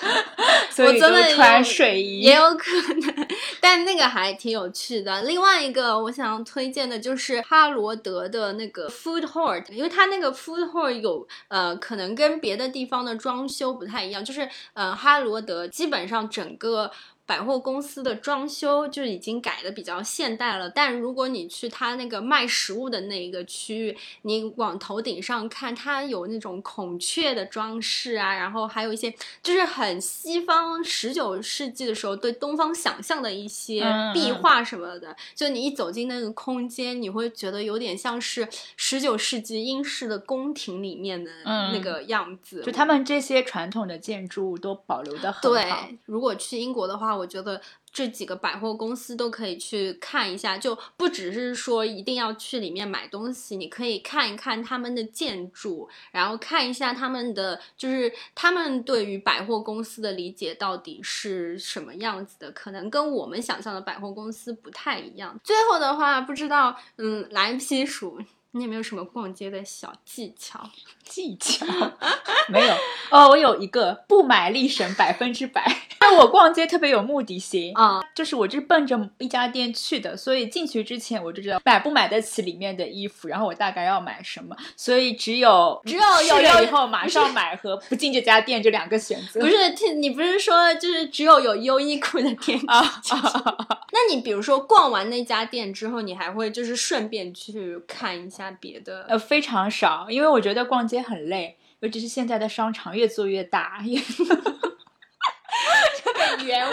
Speaker 1: 所以都
Speaker 2: 我真的
Speaker 1: 穿
Speaker 2: 有
Speaker 1: 睡衣？
Speaker 2: 也有可能，但那个还挺有趣的。另外一个我想推荐的就是哈罗德的那个 Food Hall，因为它那个 Food Hall 有呃，可能跟别的地方的装修不太一样，就是呃，哈罗德基本上整个。百货公司的装修就已经改的比较现代了，但如果你去它那个卖食物的那一个区域，你往头顶上看，它有那种孔雀的装饰啊，然后还有一些就是很西方十九世纪的时候对东方想象的一些壁画什么的。就你一走进那个空间，你会觉得有点像是十九世纪英式的宫廷里面的
Speaker 1: 嗯
Speaker 2: 那个样子。
Speaker 1: 就他们这些传统的建筑物都保留的很好
Speaker 2: 对
Speaker 1: 好。，
Speaker 2: 如果去英国的话，我觉得这几个百货公司都可以去看一下，就不只是说一定要去里面买东西，你可以看一看他们的建筑，然后看一下他们的，就是他们对于百货公司的理解到底是什么样子的，可能跟我们想象的百货公司不太一样。最后的话，不知道，嗯，蓝皮鼠。你有没有什么逛街的小技巧？
Speaker 1: 技巧 没有哦，我有一个不买力省百分之百。但我逛街特别有目的性
Speaker 2: 啊
Speaker 1: 就是我就是奔着一家店去的，所以进去之前我就知道买不买得起里面的衣服，然后我大概要买什么，所以只有
Speaker 2: 只有
Speaker 1: 去
Speaker 2: 有有
Speaker 1: 了以后马上买和不进这家店这两个选择。
Speaker 2: 不是，听你不是说就是只有有优衣库的店
Speaker 1: 啊
Speaker 2: 那你比如说逛完那家店之后，你还会就是顺便去看一下别的？
Speaker 1: 呃，非常少，因为我觉得逛街很累，尤其是现在的商场越做越大，也
Speaker 2: 圆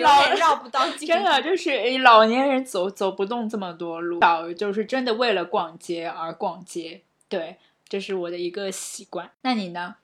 Speaker 1: 老
Speaker 2: 点绕不到 近
Speaker 1: 真的就是诶老年人走走不动这么多路，少就是真的为了逛街而逛街。对，这是我的一个习惯。那你呢？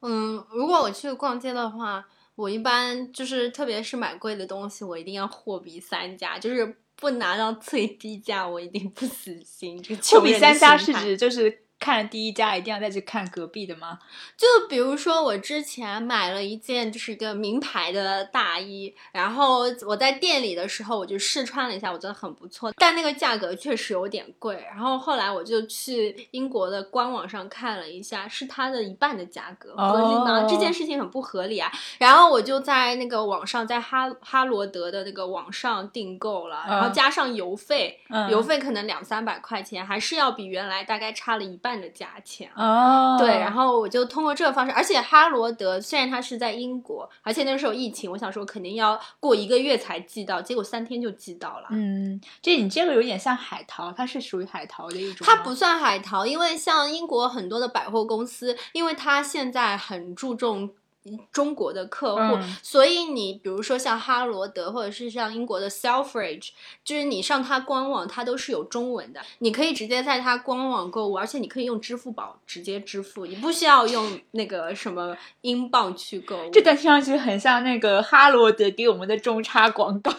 Speaker 2: 嗯，如果我去逛街的话，我一般就是特别是买贵的东西，我一定要货比三家，就是不拿到最低价，我一定不死心。就
Speaker 1: 货比三家是指就是看了第一家一定要再去看隔壁的吗？
Speaker 2: 就比如说，我之前买了一件就是一个名牌的大衣，然后我在店里的时候我就试穿了一下，我觉得很不错，但那个价格确实有点贵。然后后来我就去英国的官网上看了一下，是它的一半的价格，合理吗？
Speaker 1: 哦
Speaker 2: 这件事情很不合理啊。然后我就在那个网上，在哈哈罗德的那个网上订购了，然后
Speaker 1: 嗯
Speaker 2: 加上邮费，
Speaker 1: 嗯
Speaker 2: 邮费可能两三百块钱，还是要比原来大概差了一半的价钱。
Speaker 1: 哦，
Speaker 2: 对，然后我就通过这个方式，而且哈罗德虽然它是在英国，而且那时候疫情，我想说肯定要过一个月才寄到，结果三天就寄到了。
Speaker 1: 嗯，这你这个有点像海淘，它是属于海淘的一种。
Speaker 2: 它不算海淘，因为像英国很多的百货公司，因为它现在很注重。中国的客户，
Speaker 1: 嗯
Speaker 2: 所以你比如说像哈罗德，或者是像英国的 Selfridge，就是你上它官网，它都是有中文的，你可以直接在它官网购物，而且你可以用支付宝直接支付，你不需要用那个什么英镑去购物。
Speaker 1: 这段听上去很像那个哈罗德给我们的中差广告。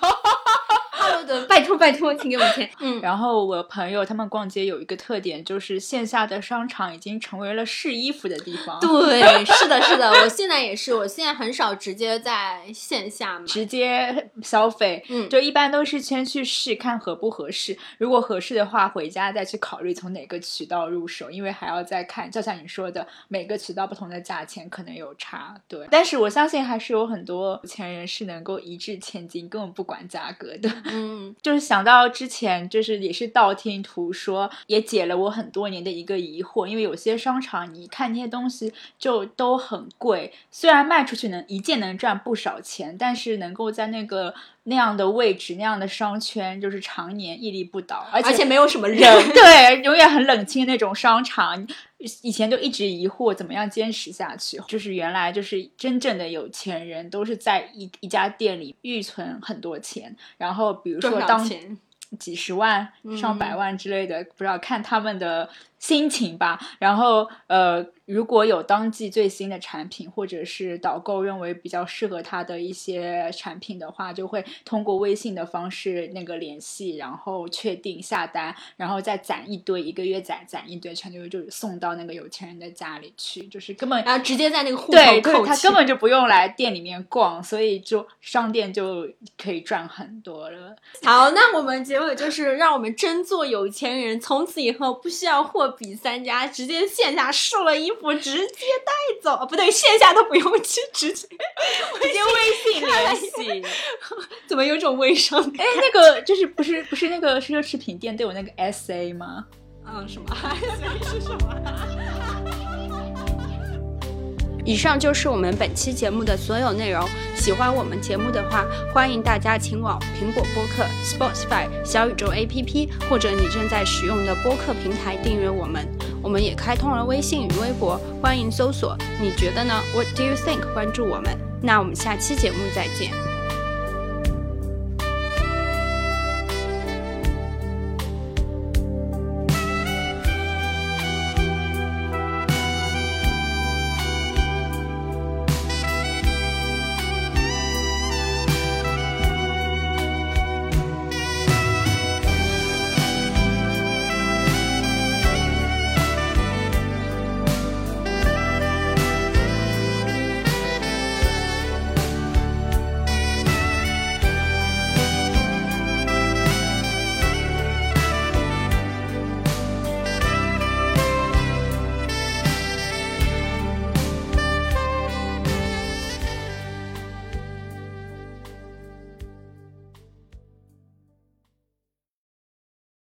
Speaker 2: 哈罗德，拜托拜托，请给我钱。嗯，
Speaker 1: 然后我朋友他们逛街有一个特点，就是线下的商场已经成为了试衣服的地方，
Speaker 2: 对，是的，是的，我现在也是，我现在很少直接在线下买。
Speaker 1: 直接消费。
Speaker 2: 嗯
Speaker 1: 就一般都是先去试看合不合适，如果合适的话，回家再去考虑从哪个渠道入手，因为还要再看，就像你说的，每个渠道不同的价钱可能有差。对，但是我相信还是有很多有钱人是能够一掷千金，根本不管价格的。
Speaker 2: 嗯
Speaker 1: 就是想到之前，就是也是道听途说，也解了我很多年的一个疑惑。因为有些商场，你看那些东西就都很贵，虽然卖出去能一件能赚不少钱，但是能够在那个那样的位置、那样的商圈，就是常年屹立不倒，而且
Speaker 2: 没有什么人。
Speaker 1: 人对永远很冷清那种商场。以前就一直疑惑怎么样坚持下去，就是原来就是真正的有钱人都是在一一家店里预存很多钱，然后比如说当
Speaker 2: 钱？
Speaker 1: 几十万、上百
Speaker 2: 嗯
Speaker 1: 万之类的，不知道看他们的心情吧。然后呃，如果有当季最新的产品，或者是导购认为比较适合他的一些产品的话，就会通过微信的方式那个联系，然后确定下单，然后再攒一堆，一个月攒攒一堆，全都就是送到那个有钱人的家里去，就是根本
Speaker 2: 然后直接在那个户
Speaker 1: 对对，
Speaker 2: 头扣
Speaker 1: 他根本就不用来店里面逛，所以就商店就可以赚很多了。
Speaker 2: 好，那我们结尾就是让我们真做有钱人，从此以后不需要货比三家，直接线下试了衣服直接带走，啊不对，线下都不用去，直接
Speaker 1: 直接微信联系。
Speaker 2: 怎么有种微商？
Speaker 1: 哎，那个就是不是不是那个奢侈品店都有那个 SA 吗？
Speaker 2: 嗯，什么 S A？是什么？以上就是我们本期节目的所有内容。喜欢我们节目的话，欢迎大家前往苹果播客、Spotify、小宇宙 APP 或者你正在使用的播客平台订阅我们。我们也开通了微信与微博，欢迎搜索“你觉得呢？”What do you think？关注我们。那我们下期节目再见。